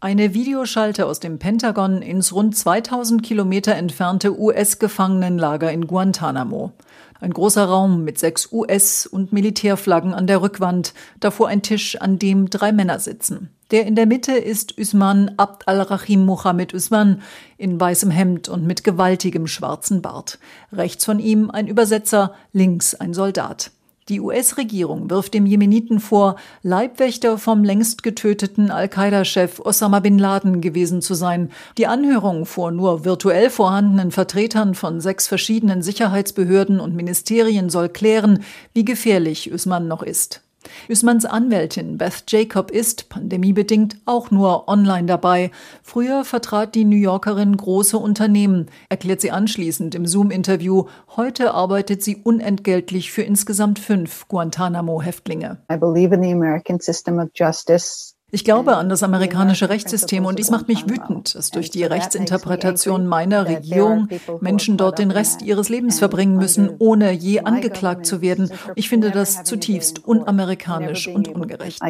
Eine Videoschalte aus dem Pentagon ins rund 2000 Kilometer entfernte US-Gefangenenlager in Guantanamo. Ein großer Raum mit sechs US- und Militärflaggen an der Rückwand, davor ein Tisch, an dem drei Männer sitzen. Der in der Mitte ist Usman Abd al-Rahim Mohammed Usman in weißem Hemd und mit gewaltigem schwarzen Bart. Rechts von ihm ein Übersetzer, links ein Soldat. Die US-Regierung wirft dem Jemeniten vor, Leibwächter vom längst getöteten Al-Qaida-Chef Osama bin Laden gewesen zu sein. Die Anhörung vor nur virtuell vorhandenen Vertretern von sechs verschiedenen Sicherheitsbehörden und Ministerien soll klären, wie gefährlich Usman noch ist. Usmans Anwältin Beth Jacob ist, pandemiebedingt, auch nur online dabei. Früher vertrat die New Yorkerin große Unternehmen, erklärt sie anschließend im Zoom-Interview. Heute arbeitet sie unentgeltlich für insgesamt fünf Guantanamo-Häftlinge. I believe in the American system of justice. Ich glaube an das amerikanische Rechtssystem und dies macht mich wütend, dass durch die Rechtsinterpretation meiner Regierung Menschen dort den Rest ihres Lebens verbringen müssen, ohne je angeklagt zu werden. Ich finde das zutiefst unamerikanisch und ungerecht.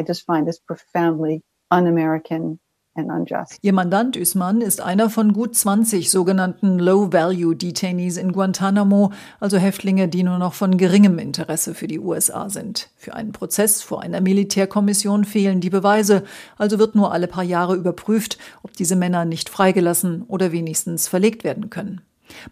Ihr Mandant Usman ist einer von gut 20 sogenannten Low-Value-Detainees in Guantanamo, also Häftlinge, die nur noch von geringem Interesse für die USA sind. Für einen Prozess vor einer Militärkommission fehlen die Beweise, also wird nur alle paar Jahre überprüft, ob diese Männer nicht freigelassen oder wenigstens verlegt werden können.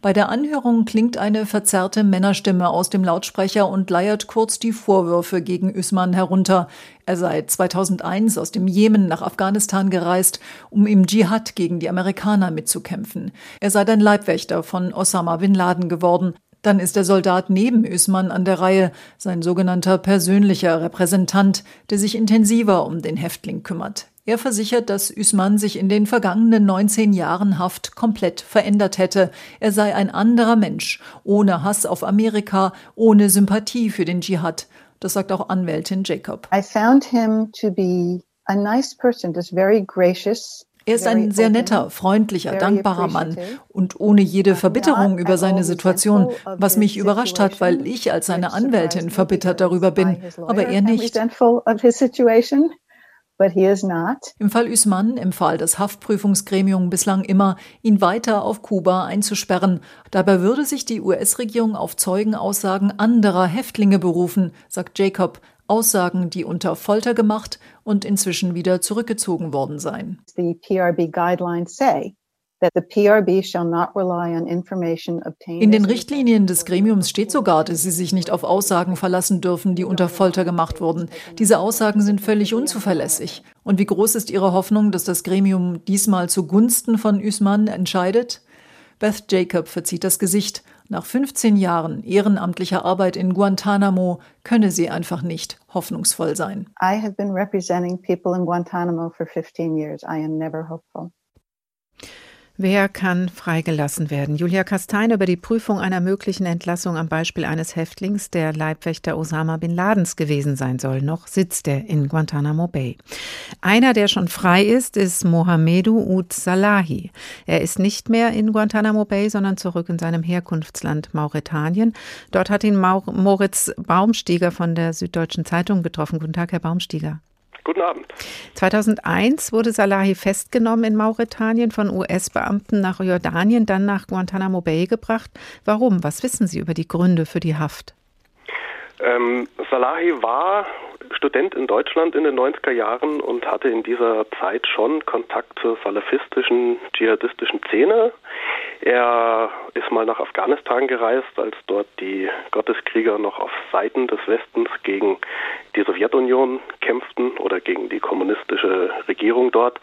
Bei der Anhörung klingt eine verzerrte Männerstimme aus dem Lautsprecher und leiert kurz die Vorwürfe gegen Usman herunter. Er sei 2001 aus dem Jemen nach Afghanistan gereist, um im Dschihad gegen die Amerikaner mitzukämpfen. Er sei dann Leibwächter von Osama bin Laden geworden. Dann ist der Soldat neben Usman an der Reihe, sein sogenannter persönlicher Repräsentant, der sich intensiver um den Häftling kümmert. Er versichert, dass Usman sich in den vergangenen 19 Jahren Haft komplett verändert hätte. Er sei ein anderer Mensch, ohne Hass auf Amerika, ohne Sympathie für den Dschihad. Das sagt auch Anwältin Jacob. I found him to be a nice person, just very gracious. Er ist ein sehr netter, freundlicher, dankbarer Mann und ohne jede Verbitterung über seine Situation, was mich überrascht hat, weil ich als seine Anwältin verbittert darüber bin, aber er nicht. Im Fall Usman empfahl das Haftprüfungsgremium bislang immer, ihn weiter auf Kuba einzusperren. Dabei würde sich die US-Regierung auf Zeugenaussagen anderer Häftlinge berufen, sagt Jacob, Aussagen, die unter Folter gemacht und inzwischen wieder zurückgezogen worden seien. The PRB guidelines say in den Richtlinien des Gremiums steht sogar, dass sie sich nicht auf Aussagen verlassen dürfen, die unter Folter gemacht wurden. Diese Aussagen sind völlig unzuverlässig. Und wie groß ist Ihre Hoffnung, dass das Gremium diesmal zugunsten von Usman entscheidet? Beth Jacob verzieht das Gesicht. Nach 15 Jahren ehrenamtlicher Arbeit in Guantanamo könne sie einfach nicht hoffnungsvoll sein. I have been representing people in Guantanamo for 15 years. I am never hopeful. Wer kann freigelassen werden? Julia Kastein über die Prüfung einer möglichen Entlassung am Beispiel eines Häftlings, der Leibwächter Osama bin Ladens gewesen sein soll. Noch sitzt er in Guantanamo Bay. Einer, der schon frei ist, ist Mohamedou Ud Salahi. Er ist nicht mehr in Guantanamo Bay, sondern zurück in seinem Herkunftsland Mauretanien. Dort hat ihn Moritz Baumstieger von der Süddeutschen Zeitung getroffen. Guten Tag, Herr Baumstieger. Guten Abend. 2001 wurde Salahi festgenommen in Mauretanien von US-Beamten nach Jordanien, dann nach Guantanamo Bay gebracht. Warum? Was wissen Sie über die Gründe für die Haft? Ähm, Salahi war Student in Deutschland in den 90er Jahren und hatte in dieser Zeit schon Kontakt zur salafistischen, dschihadistischen Szene. Er ist mal nach Afghanistan gereist, als dort die Gotteskrieger noch auf Seiten des Westens gegen die Sowjetunion kämpften oder gegen die kommunistische Regierung dort.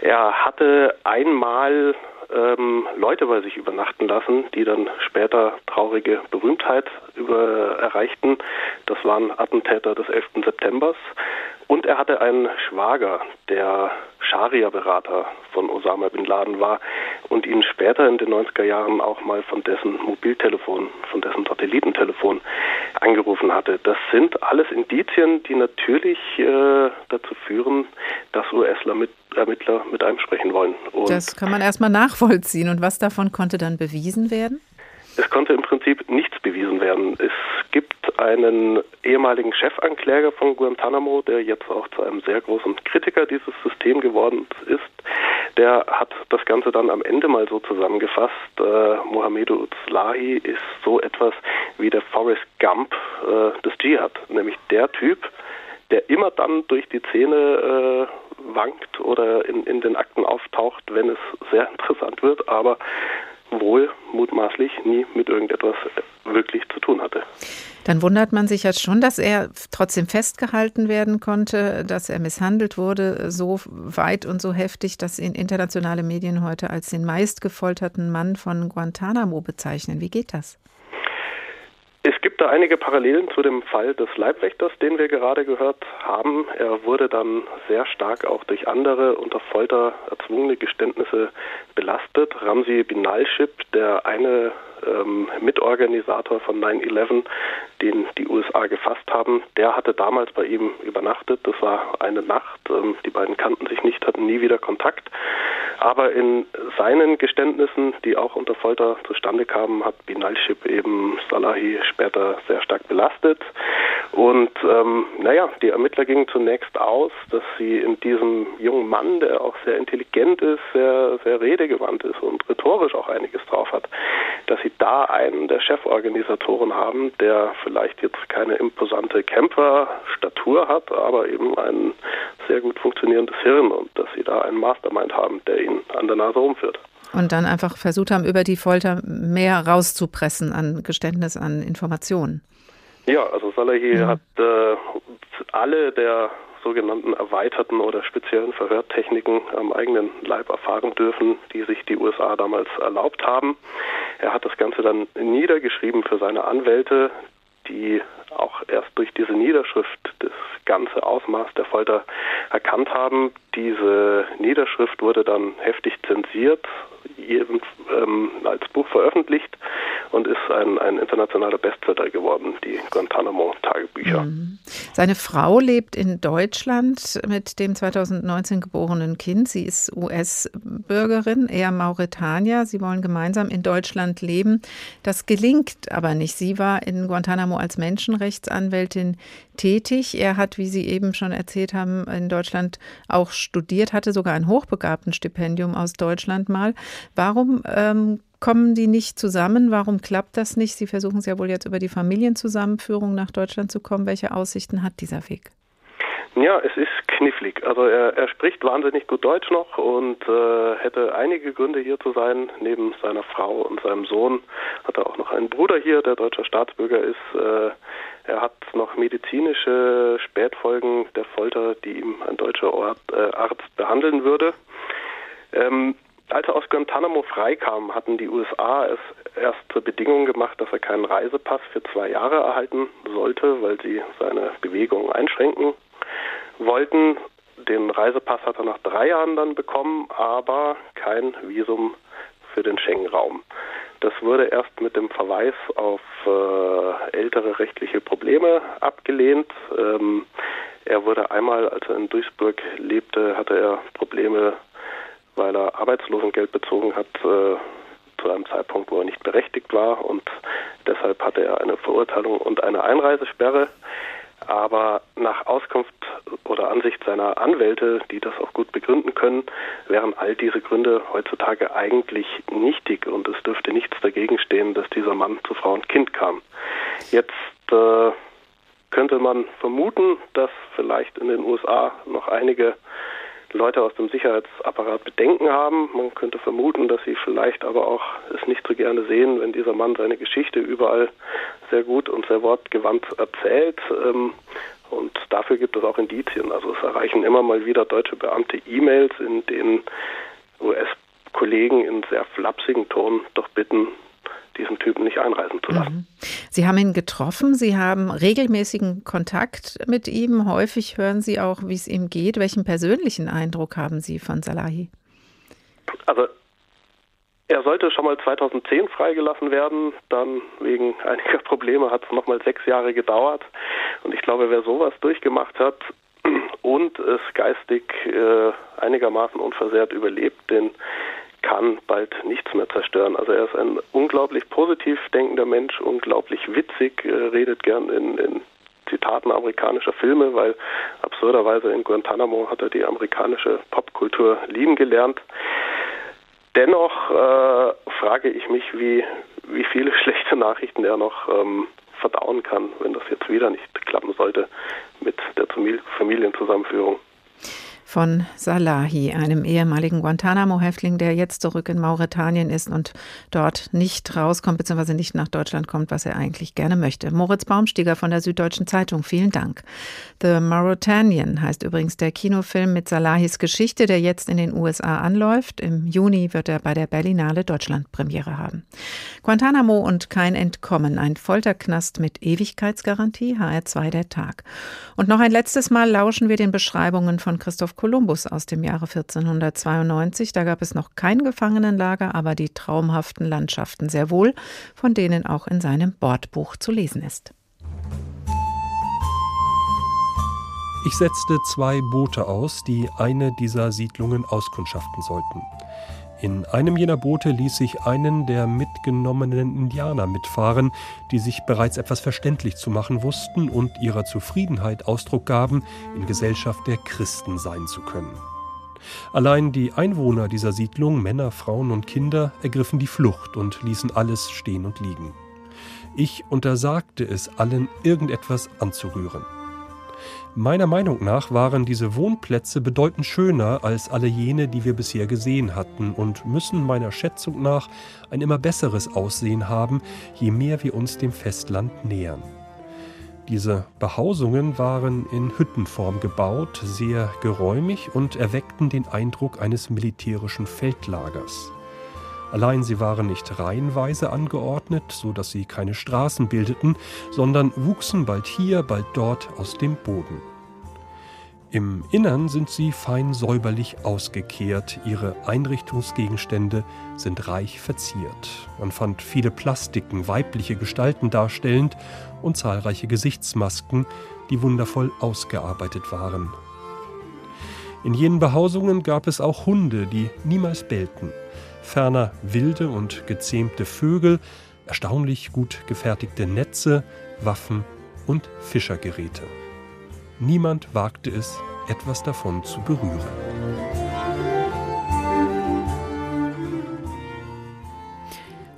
Er hatte einmal ähm, Leute bei sich übernachten lassen, die dann später traurige Berühmtheit über, erreichten. Das waren Attentäter des 11. September. Und er hatte einen Schwager, der Scharia-Berater von Osama bin Laden war und ihn später in den 90er Jahren auch mal von dessen Mobiltelefon, von dessen Satellitentelefon angerufen hatte. Das sind alles Indizien, die natürlich äh, dazu führen, dass US-Ermittler mit einem sprechen wollen. Und das kann man erstmal nachvollziehen. Und was davon konnte dann bewiesen werden? Es konnte im Prinzip nichts bewiesen werden. Es gibt einen ehemaligen Chefankläger von Guantanamo, der jetzt auch zu einem sehr großen Kritiker dieses Systems geworden ist. der hat das Ganze dann am Ende mal so zusammengefasst. Äh, Mohamedou Uzlahi ist so etwas wie der Forrest Gump äh, des Dschihad, nämlich der Typ, der immer dann durch die Szene äh, wankt oder in, in den Akten auftaucht, wenn es sehr interessant wird, aber wohl mutmaßlich nie mit irgendetwas wirklich zu tun hatte. Dann wundert man sich jetzt schon, dass er trotzdem festgehalten werden konnte, dass er misshandelt wurde, so weit und so heftig, dass ihn internationale Medien heute als den meistgefolterten Mann von Guantanamo bezeichnen. Wie geht das? Es gibt da einige Parallelen zu dem Fall des Leibwächters, den wir gerade gehört haben. Er wurde dann sehr stark auch durch andere unter Folter erzwungene Geständnisse belastet. Ramsi Binalship, der eine ähm, Mitorganisator von 9-11, den die USA gefasst haben, der hatte damals bei ihm übernachtet. Das war eine Nacht. Ähm, die beiden kannten sich nicht, hatten nie wieder Kontakt. Aber in seinen Geständnissen, die auch unter Folter zustande kamen, hat Binalship eben Salahi später sehr stark belastet. Und ähm, naja, die Ermittler gingen zunächst aus, dass sie in diesem jungen Mann, der auch sehr intelligent ist, sehr, sehr redegewandt ist und rhetorisch auch einiges drauf hat, dass sie da einen der Cheforganisatoren haben, der vielleicht jetzt keine imposante Kämpferstatur hat, aber eben ein sehr gut funktionierendes Hirn und dass sie da einen Mastermind haben, der ihn an der Nase rumführt. Und dann einfach versucht haben, über die Folter mehr rauszupressen an Geständnis, an Informationen. Ja, also Salahi mhm. hat äh, alle der sogenannten erweiterten oder speziellen Verhörtechniken am eigenen Leib erfahren dürfen, die sich die USA damals erlaubt haben. Er hat das Ganze dann niedergeschrieben für seine Anwälte, die auch erst durch diese Niederschrift das ganze Ausmaß der Folter erkannt haben. Diese Niederschrift wurde dann heftig zensiert, ähm, als Buch veröffentlicht und ist ein, ein internationaler Bestseller geworden, die Guantanamo-Tagebücher. Mhm. Seine Frau lebt in Deutschland mit dem 2019 geborenen Kind. Sie ist US-Bürgerin, er Mauretanier. Sie wollen gemeinsam in Deutschland leben. Das gelingt aber nicht. Sie war in Guantanamo als Menschenrechtsanwältin tätig. Er hat, wie Sie eben schon erzählt haben, in Deutschland auch studiert, hatte sogar ein Hochbegabtenstipendium aus Deutschland mal. Warum ähm, kommen die nicht zusammen? Warum klappt das nicht? Sie versuchen es ja wohl jetzt über die Familienzusammenführung nach Deutschland zu kommen. Welche Aussichten hat dieser Weg? Ja, es ist knifflig. Also er, er spricht wahnsinnig gut Deutsch noch und äh, hätte einige Gründe hier zu sein. Neben seiner Frau und seinem Sohn hat er auch noch einen Bruder hier, der deutscher Staatsbürger ist. Äh, er hat noch medizinische Spätfolgen der Folter, die ihm ein deutscher Ort, äh, Arzt behandeln würde. Ähm, als er aus Guantanamo freikam, hatten die USA es erst zur Bedingung gemacht, dass er keinen Reisepass für zwei Jahre erhalten sollte, weil sie seine Bewegungen einschränken wollten. Den Reisepass hat er nach drei Jahren dann bekommen, aber kein Visum für den Schengen-Raum. Das wurde erst mit dem Verweis auf äh, ältere rechtliche Probleme abgelehnt. Ähm, er wurde einmal, als er in Duisburg lebte, hatte er Probleme weil er Arbeitslosengeld bezogen hat äh, zu einem Zeitpunkt, wo er nicht berechtigt war und deshalb hatte er eine Verurteilung und eine Einreisesperre. Aber nach Auskunft oder Ansicht seiner Anwälte, die das auch gut begründen können, wären all diese Gründe heutzutage eigentlich nichtig und es dürfte nichts dagegen stehen, dass dieser Mann zu Frau und Kind kam. Jetzt äh, könnte man vermuten, dass vielleicht in den USA noch einige Leute aus dem Sicherheitsapparat Bedenken haben. Man könnte vermuten, dass sie vielleicht aber auch es nicht so gerne sehen, wenn dieser Mann seine Geschichte überall sehr gut und sehr wortgewandt erzählt. Ähm, und dafür gibt es auch Indizien. Also es erreichen immer mal wieder deutsche Beamte E-Mails, in denen US-Kollegen in sehr flapsigen Ton doch bitten, diesen Typen nicht einreisen zu lassen. Mhm. Sie haben ihn getroffen, Sie haben regelmäßigen Kontakt mit ihm. Häufig hören Sie auch, wie es ihm geht. Welchen persönlichen Eindruck haben Sie von Salahi? Also er sollte schon mal 2010 freigelassen werden, dann wegen einiger Probleme hat es nochmal sechs Jahre gedauert. Und ich glaube, wer sowas durchgemacht hat und es geistig äh, einigermaßen unversehrt überlebt, den kann bald nichts mehr zerstören. Also er ist ein unglaublich positiv denkender Mensch, unglaublich witzig, äh, redet gern in, in Zitaten amerikanischer Filme, weil ab absurderweise in Guantanamo hat er die amerikanische Popkultur lieben gelernt. Dennoch äh, frage ich mich, wie, wie viele schlechte Nachrichten er noch ähm, verdauen kann, wenn das jetzt wieder nicht klappen sollte mit der Familienzusammenführung von Salahi, einem ehemaligen Guantanamo-Häftling, der jetzt zurück in Mauretanien ist und dort nicht rauskommt, beziehungsweise nicht nach Deutschland kommt, was er eigentlich gerne möchte. Moritz Baumstieger von der Süddeutschen Zeitung, vielen Dank. The Mauritanian heißt übrigens der Kinofilm mit Salahis Geschichte, der jetzt in den USA anläuft. Im Juni wird er bei der Berlinale Deutschland-Premiere haben. Guantanamo und kein Entkommen, ein Folterknast mit Ewigkeitsgarantie, HR2 der Tag. Und noch ein letztes Mal lauschen wir den Beschreibungen von Christoph Kolumbus aus dem Jahre 1492. Da gab es noch kein Gefangenenlager, aber die traumhaften Landschaften sehr wohl, von denen auch in seinem Bordbuch zu lesen ist. Ich setzte zwei Boote aus, die eine dieser Siedlungen auskundschaften sollten. In einem jener Boote ließ ich einen der mitgenommenen Indianer mitfahren, die sich bereits etwas verständlich zu machen wussten und ihrer Zufriedenheit Ausdruck gaben, in Gesellschaft der Christen sein zu können. Allein die Einwohner dieser Siedlung, Männer, Frauen und Kinder, ergriffen die Flucht und ließen alles stehen und liegen. Ich untersagte es allen, irgendetwas anzurühren. Meiner Meinung nach waren diese Wohnplätze bedeutend schöner als alle jene, die wir bisher gesehen hatten und müssen meiner Schätzung nach ein immer besseres Aussehen haben, je mehr wir uns dem Festland nähern. Diese Behausungen waren in Hüttenform gebaut, sehr geräumig und erweckten den Eindruck eines militärischen Feldlagers. Allein sie waren nicht reihenweise angeordnet, so dass sie keine Straßen bildeten, sondern wuchsen bald hier, bald dort aus dem Boden. Im Innern sind sie fein säuberlich ausgekehrt, ihre Einrichtungsgegenstände sind reich verziert. Man fand viele Plastiken, weibliche Gestalten darstellend und zahlreiche Gesichtsmasken, die wundervoll ausgearbeitet waren. In jenen Behausungen gab es auch Hunde, die niemals bellten ferner wilde und gezähmte Vögel, erstaunlich gut gefertigte Netze, Waffen und Fischergeräte. Niemand wagte es, etwas davon zu berühren.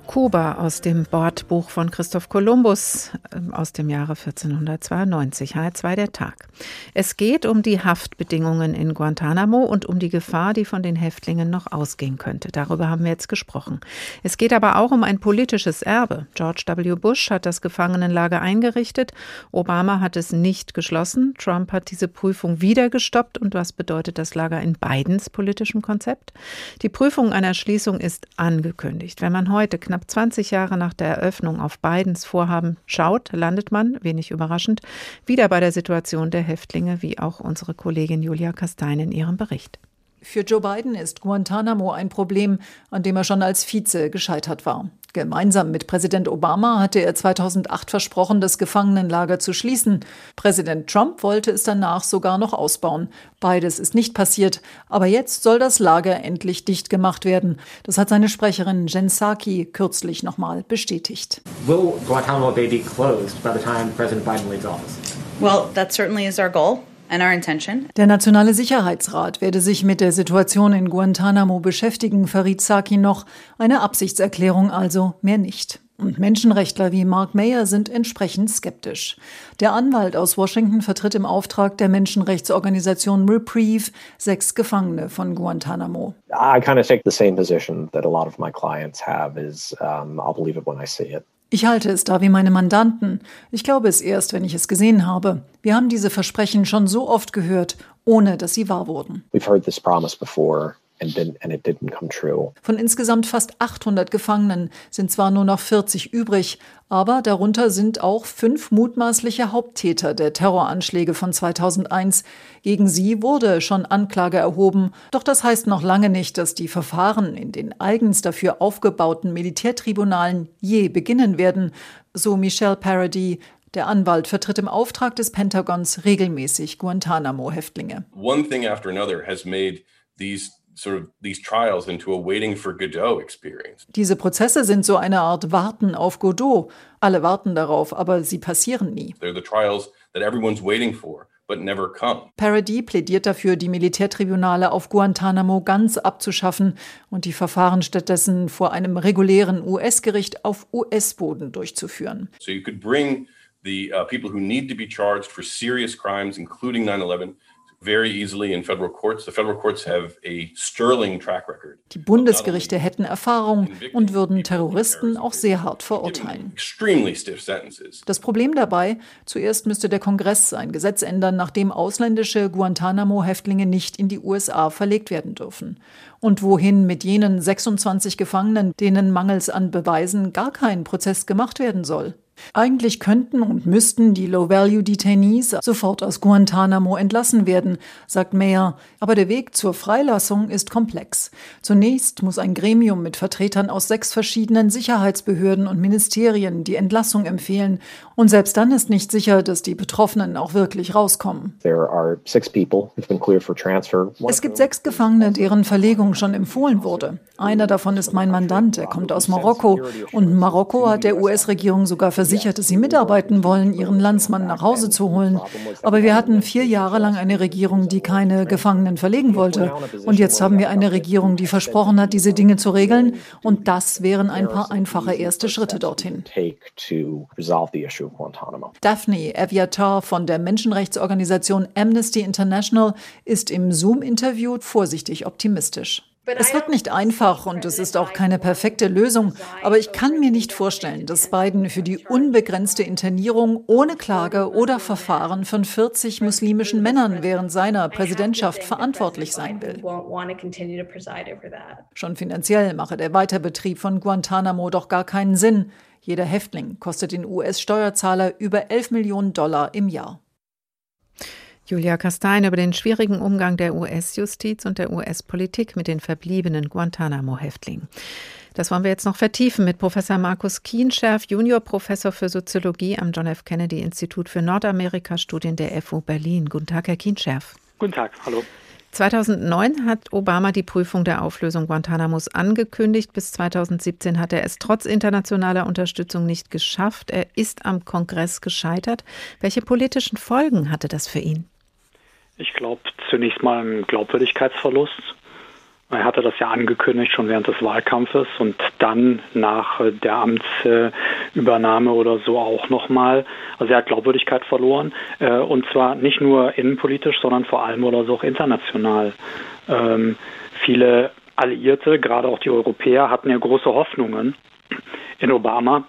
Kuba aus dem Bordbuch von Christoph Kolumbus ähm, aus dem Jahre 1492, H2 der Tag. Es geht um die Haftbedingungen in Guantanamo und um die Gefahr, die von den Häftlingen noch ausgehen könnte. Darüber haben wir jetzt gesprochen. Es geht aber auch um ein politisches Erbe. George W. Bush hat das Gefangenenlager eingerichtet, Obama hat es nicht geschlossen, Trump hat diese Prüfung wieder gestoppt. Und was bedeutet das Lager in Bidens politischem Konzept? Die Prüfung einer Schließung ist angekündigt. Wenn man heute knapp knapp 20 Jahre nach der Eröffnung auf Bidens Vorhaben schaut, landet man, wenig überraschend, wieder bei der Situation der Häftlinge, wie auch unsere Kollegin Julia Kastein in ihrem Bericht. Für Joe Biden ist Guantanamo ein Problem, an dem er schon als Vize gescheitert war. Gemeinsam mit Präsident Obama hatte er 2008 versprochen, das Gefangenenlager zu schließen. Präsident Trump wollte es danach sogar noch ausbauen. Beides ist nicht passiert, aber jetzt soll das Lager endlich dicht gemacht werden. Das hat seine Sprecherin Jen Psaki kürzlich nochmal bestätigt. Will Guantanamo Bay be closed by the time President Biden leaves office? Well, that certainly is our goal. Der Nationale Sicherheitsrat werde sich mit der Situation in Guantanamo beschäftigen, verriet Saki noch. Eine Absichtserklärung also, mehr nicht. Und Menschenrechtler wie Mark Mayer sind entsprechend skeptisch. Der Anwalt aus Washington vertritt im Auftrag der Menschenrechtsorganisation Reprieve sechs Gefangene von Guantanamo. I kind of take the same position that a lot of my clients have is um, I'll believe it when I see it. Ich halte es da wie meine Mandanten. Ich glaube es erst, wenn ich es gesehen habe. Wir haben diese Versprechen schon so oft gehört, ohne dass sie wahr wurden. We've heard this promise before. Von insgesamt fast 800 Gefangenen sind zwar nur noch 40 übrig, aber darunter sind auch fünf mutmaßliche Haupttäter der Terroranschläge von 2001. Gegen sie wurde schon Anklage erhoben, doch das heißt noch lange nicht, dass die Verfahren in den eigens dafür aufgebauten Militärtribunalen je beginnen werden, so Michelle Parody, der Anwalt vertritt im Auftrag des Pentagons regelmäßig Guantanamo-Häftlinge. One thing after another has made these sort of these trials into a waiting for Godot experience. Diese Prozesse sind so eine Art Warten auf Godot. Alle warten darauf, aber sie passieren nie. They're the trials that everyone's waiting for. but never come. Paradis plädiert dafür, die Militärtribunale auf Guantanamo ganz abzuschaffen und die Verfahren stattdessen vor einem regulären US-Gericht auf US-Boden durchzuführen. So you could bring the uh, people who need to be charged for serious crimes, including 9/11, very easily in federal courts. The federal courts have a sterling track record. Die Bundesgerichte hätten Erfahrung und würden Terroristen auch sehr hart verurteilen. Extremely stiff sentences. Das Problem dabei, zuerst müsste der Kongress ein Gesetz ändern, nachdem ausländische Guantanamo-Häftlinge nicht in die USA verlegt werden dürfen. Und wohin mit jenen 26 Gefangenen, denen mangels an Beweisen gar kein Prozess gemacht werden soll? Eigentlich könnten und müssten die Low-Value-Detainees sofort aus Guantanamo entlassen werden, sagt Mayer. Aber der Weg zur Freilassung ist komplex. Zunächst muss ein Gremium mit Vertretern aus sechs verschiedenen Sicherheitsbehörden und Ministerien die Entlassung empfehlen. Und selbst dann ist nicht sicher, dass die Betroffenen auch wirklich rauskommen. Es gibt sechs Gefangene, deren Verlegung schon empfohlen wurde. Einer davon ist mein Mandant, er kommt aus Marokko. Und Marokko hat der US-Regierung sogar versichert, dass sie mitarbeiten wollen, ihren Landsmann nach Hause zu holen. Aber wir hatten vier Jahre lang eine Regierung, die keine Gefangenen verlegen wollte. Und jetzt haben wir eine Regierung, die versprochen hat, diese Dinge zu regeln. Und das wären ein paar einfache erste Schritte dorthin. Daphne Aviatar von der Menschenrechtsorganisation Amnesty International ist im Zoom-Interview vorsichtig optimistisch. Es wird nicht einfach und es ist auch keine perfekte Lösung, aber ich kann mir nicht vorstellen, dass Biden für die unbegrenzte Internierung ohne Klage oder Verfahren von 40 muslimischen Männern während seiner Präsidentschaft verantwortlich sein will. Schon finanziell mache der Weiterbetrieb von Guantanamo doch gar keinen Sinn. Jeder Häftling kostet den US-Steuerzahler über 11 Millionen Dollar im Jahr. Julia Kastein über den schwierigen Umgang der US-Justiz und der US-Politik mit den verbliebenen Guantanamo-Häftlingen. Das wollen wir jetzt noch vertiefen mit Professor Markus Kienscherf, Juniorprofessor für Soziologie am John F. Kennedy Institut für Nordamerika-Studien der FU Berlin. Guten Tag, Herr Kienscherf. Guten Tag, hallo. 2009 hat Obama die Prüfung der Auflösung Guantanamos angekündigt. Bis 2017 hat er es trotz internationaler Unterstützung nicht geschafft. Er ist am Kongress gescheitert. Welche politischen Folgen hatte das für ihn? Ich glaube zunächst mal ein Glaubwürdigkeitsverlust. Er hatte das ja angekündigt schon während des Wahlkampfes und dann nach äh, der Amtsübernahme oder so auch nochmal. Also er hat Glaubwürdigkeit verloren äh, und zwar nicht nur innenpolitisch, sondern vor allem oder so auch international. Ähm, viele Alliierte, gerade auch die Europäer, hatten ja große Hoffnungen in Obama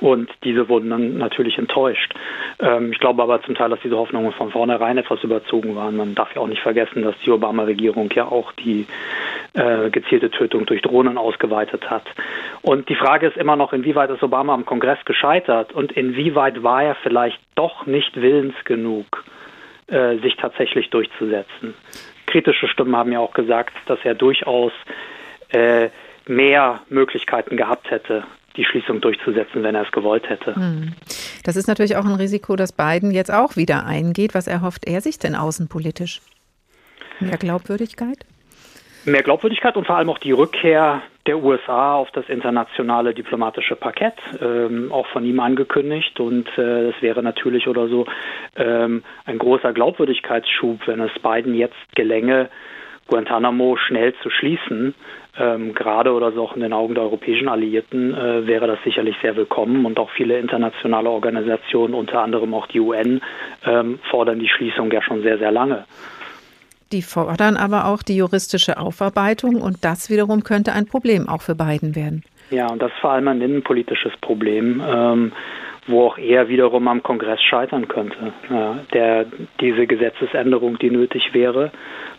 und diese wurden dann natürlich enttäuscht. Ähm, ich glaube aber zum Teil, dass diese Hoffnungen von vornherein etwas überzogen waren. Man darf ja auch nicht vergessen, dass die Obama-Regierung ja auch die äh, gezielte Tötung durch Drohnen ausgeweitet hat. Und die Frage ist immer noch, inwieweit ist Obama am Kongress gescheitert und inwieweit war er vielleicht doch nicht willens genug, äh, sich tatsächlich durchzusetzen. Kritische Stimmen haben ja auch gesagt, dass er durchaus äh, mehr Möglichkeiten gehabt hätte, die Schließung durchzusetzen, wenn er es gewollt hätte. Hm. Das ist natürlich auch ein Risiko, das Biden jetzt auch wieder eingeht. Was erhofft er sich denn außenpolitisch? Mehr Glaubwürdigkeit? Mehr Glaubwürdigkeit und vor allem auch die Rückkehr der USA auf das internationale diplomatische Parkett, ähm, auch von ihm angekündigt. Und äh, es wäre natürlich oder so ähm, ein großer Glaubwürdigkeitsschub, wenn es Biden jetzt gelänge, Guantanamo schnell zu schließen ähm, gerade oder so auch in den Augen der europäischen Alliierten äh, wäre das sicherlich sehr willkommen und auch viele internationale Organisationen, unter anderem auch die UN, ähm, fordern die Schließung ja schon sehr, sehr lange. Die fordern aber auch die juristische Aufarbeitung und das wiederum könnte ein Problem auch für Biden werden. Ja, und das ist vor allem ein innenpolitisches Problem. Ähm, wo auch er wiederum am Kongress scheitern könnte. Ja, der, diese Gesetzesänderung, die nötig wäre,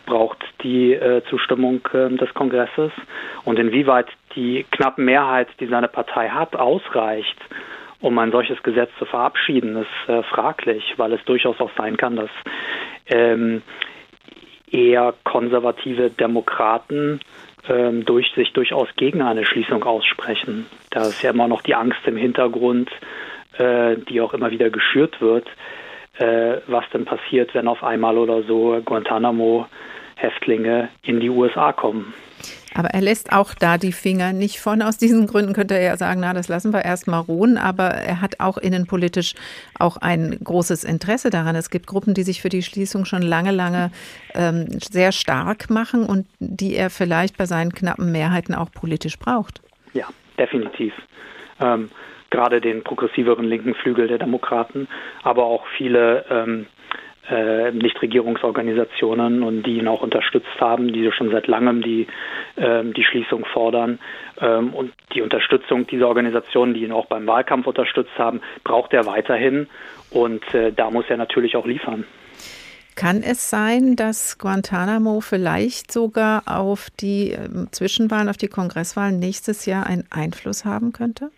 braucht die äh, Zustimmung äh, des Kongresses. Und inwieweit die knappe Mehrheit, die seine Partei hat, ausreicht, um ein solches Gesetz zu verabschieden, ist äh, fraglich, weil es durchaus auch sein kann, dass ähm, eher konservative Demokraten ähm, durch, sich durchaus gegen eine Schließung aussprechen. Da ist ja immer noch die Angst im Hintergrund, äh, die auch immer wieder geschürt wird, äh, was denn passiert, wenn auf einmal oder so Guantanamo Häftlinge in die USA kommen. Aber er lässt auch da die Finger nicht von. Aus diesen Gründen könnte er ja sagen, na, das lassen wir erstmal ruhen. Aber er hat auch innenpolitisch auch ein großes Interesse daran. Es gibt Gruppen, die sich für die Schließung schon lange, lange ähm, sehr stark machen und die er vielleicht bei seinen knappen Mehrheiten auch politisch braucht. Ja, definitiv. Ähm, gerade den progressiveren linken Flügel der Demokraten, aber auch viele ähm, äh, Nichtregierungsorganisationen und die ihn auch unterstützt haben, die schon seit langem die, äh, die Schließung fordern. Ähm, und die Unterstützung dieser Organisationen, die ihn auch beim Wahlkampf unterstützt haben, braucht er weiterhin. Und äh, da muss er natürlich auch liefern. Kann es sein, dass Guantanamo vielleicht sogar auf die ähm, Zwischenwahlen, auf die Kongresswahlen nächstes Jahr einen Einfluss haben könnte?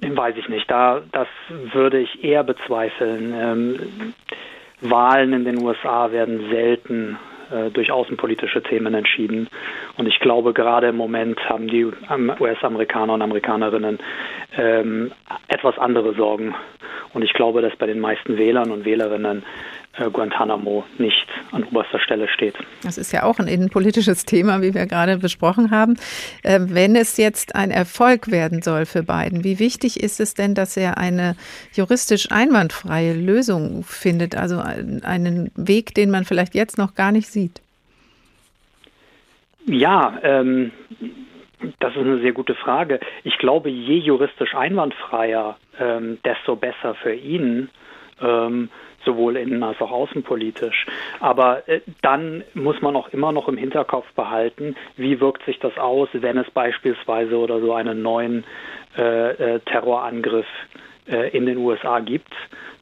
Weiß ich nicht. Da, das würde ich eher bezweifeln. Ähm, Wahlen in den USA werden selten äh, durch außenpolitische Themen entschieden. Und ich glaube, gerade im Moment haben die US-Amerikaner und Amerikanerinnen ähm, etwas andere Sorgen. Und ich glaube, dass bei den meisten Wählern und Wählerinnen äh, Guantanamo nicht an oberster Stelle steht. Das ist ja auch ein innenpolitisches Thema, wie wir gerade besprochen haben. Äh, wenn es jetzt ein Erfolg werden soll für Biden, wie wichtig ist es denn, dass er eine juristisch einwandfreie Lösung findet, also einen Weg, den man vielleicht jetzt noch gar nicht sieht? Ja, ähm, das ist eine sehr gute Frage. Ich glaube, je juristisch einwandfreier, ähm, desto besser für ihn. Ähm, sowohl innen als auch außenpolitisch. Aber äh, dann muss man auch immer noch im Hinterkopf behalten, wie wirkt sich das aus, wenn es beispielsweise oder so einen neuen äh, äh, Terrorangriff äh, in den USA gibt.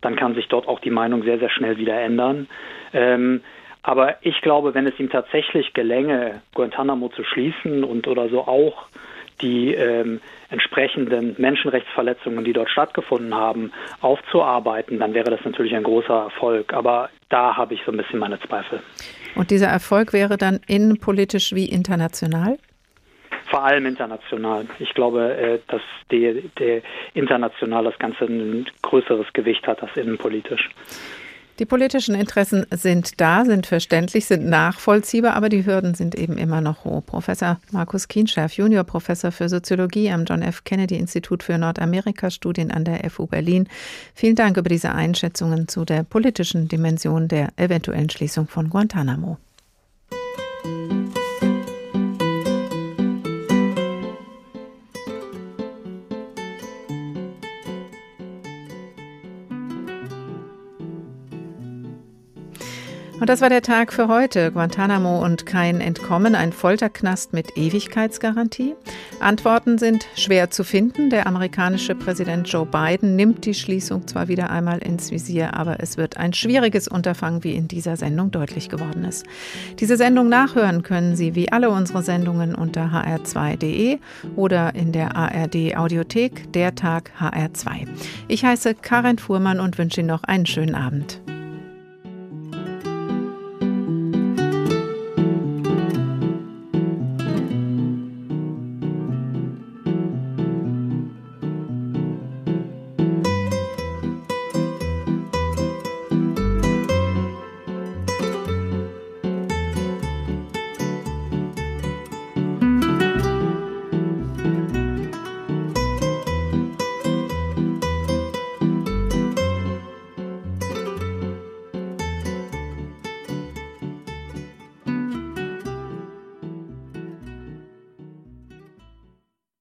Dann kann sich dort auch die Meinung sehr, sehr schnell wieder ändern. Ähm, aber ich glaube, wenn es ihm tatsächlich gelänge, Guantanamo zu schließen und oder so auch die ähm, entsprechenden Menschenrechtsverletzungen, die dort stattgefunden haben, aufzuarbeiten, dann wäre das natürlich ein großer Erfolg. Aber da habe ich so ein bisschen meine Zweifel. Und dieser Erfolg wäre dann innenpolitisch wie international? Vor allem international. Ich glaube, äh, dass die, die international das Ganze ein größeres Gewicht hat als innenpolitisch. Die politischen Interessen sind da, sind verständlich, sind nachvollziehbar, aber die Hürden sind eben immer noch hoch. Professor Markus Kienschärf, Juniorprofessor für Soziologie am John F. Kennedy Institut für Nordamerika-Studien an der FU Berlin. Vielen Dank über diese Einschätzungen zu der politischen Dimension der eventuellen Schließung von Guantanamo. Und das war der Tag für heute. Guantanamo und kein Entkommen, ein Folterknast mit Ewigkeitsgarantie. Antworten sind schwer zu finden. Der amerikanische Präsident Joe Biden nimmt die Schließung zwar wieder einmal ins Visier, aber es wird ein schwieriges Unterfangen, wie in dieser Sendung deutlich geworden ist. Diese Sendung nachhören können Sie wie alle unsere Sendungen unter hr2.de oder in der ARD Audiothek, der Tag HR2. Ich heiße Karin Fuhrmann und wünsche Ihnen noch einen schönen Abend.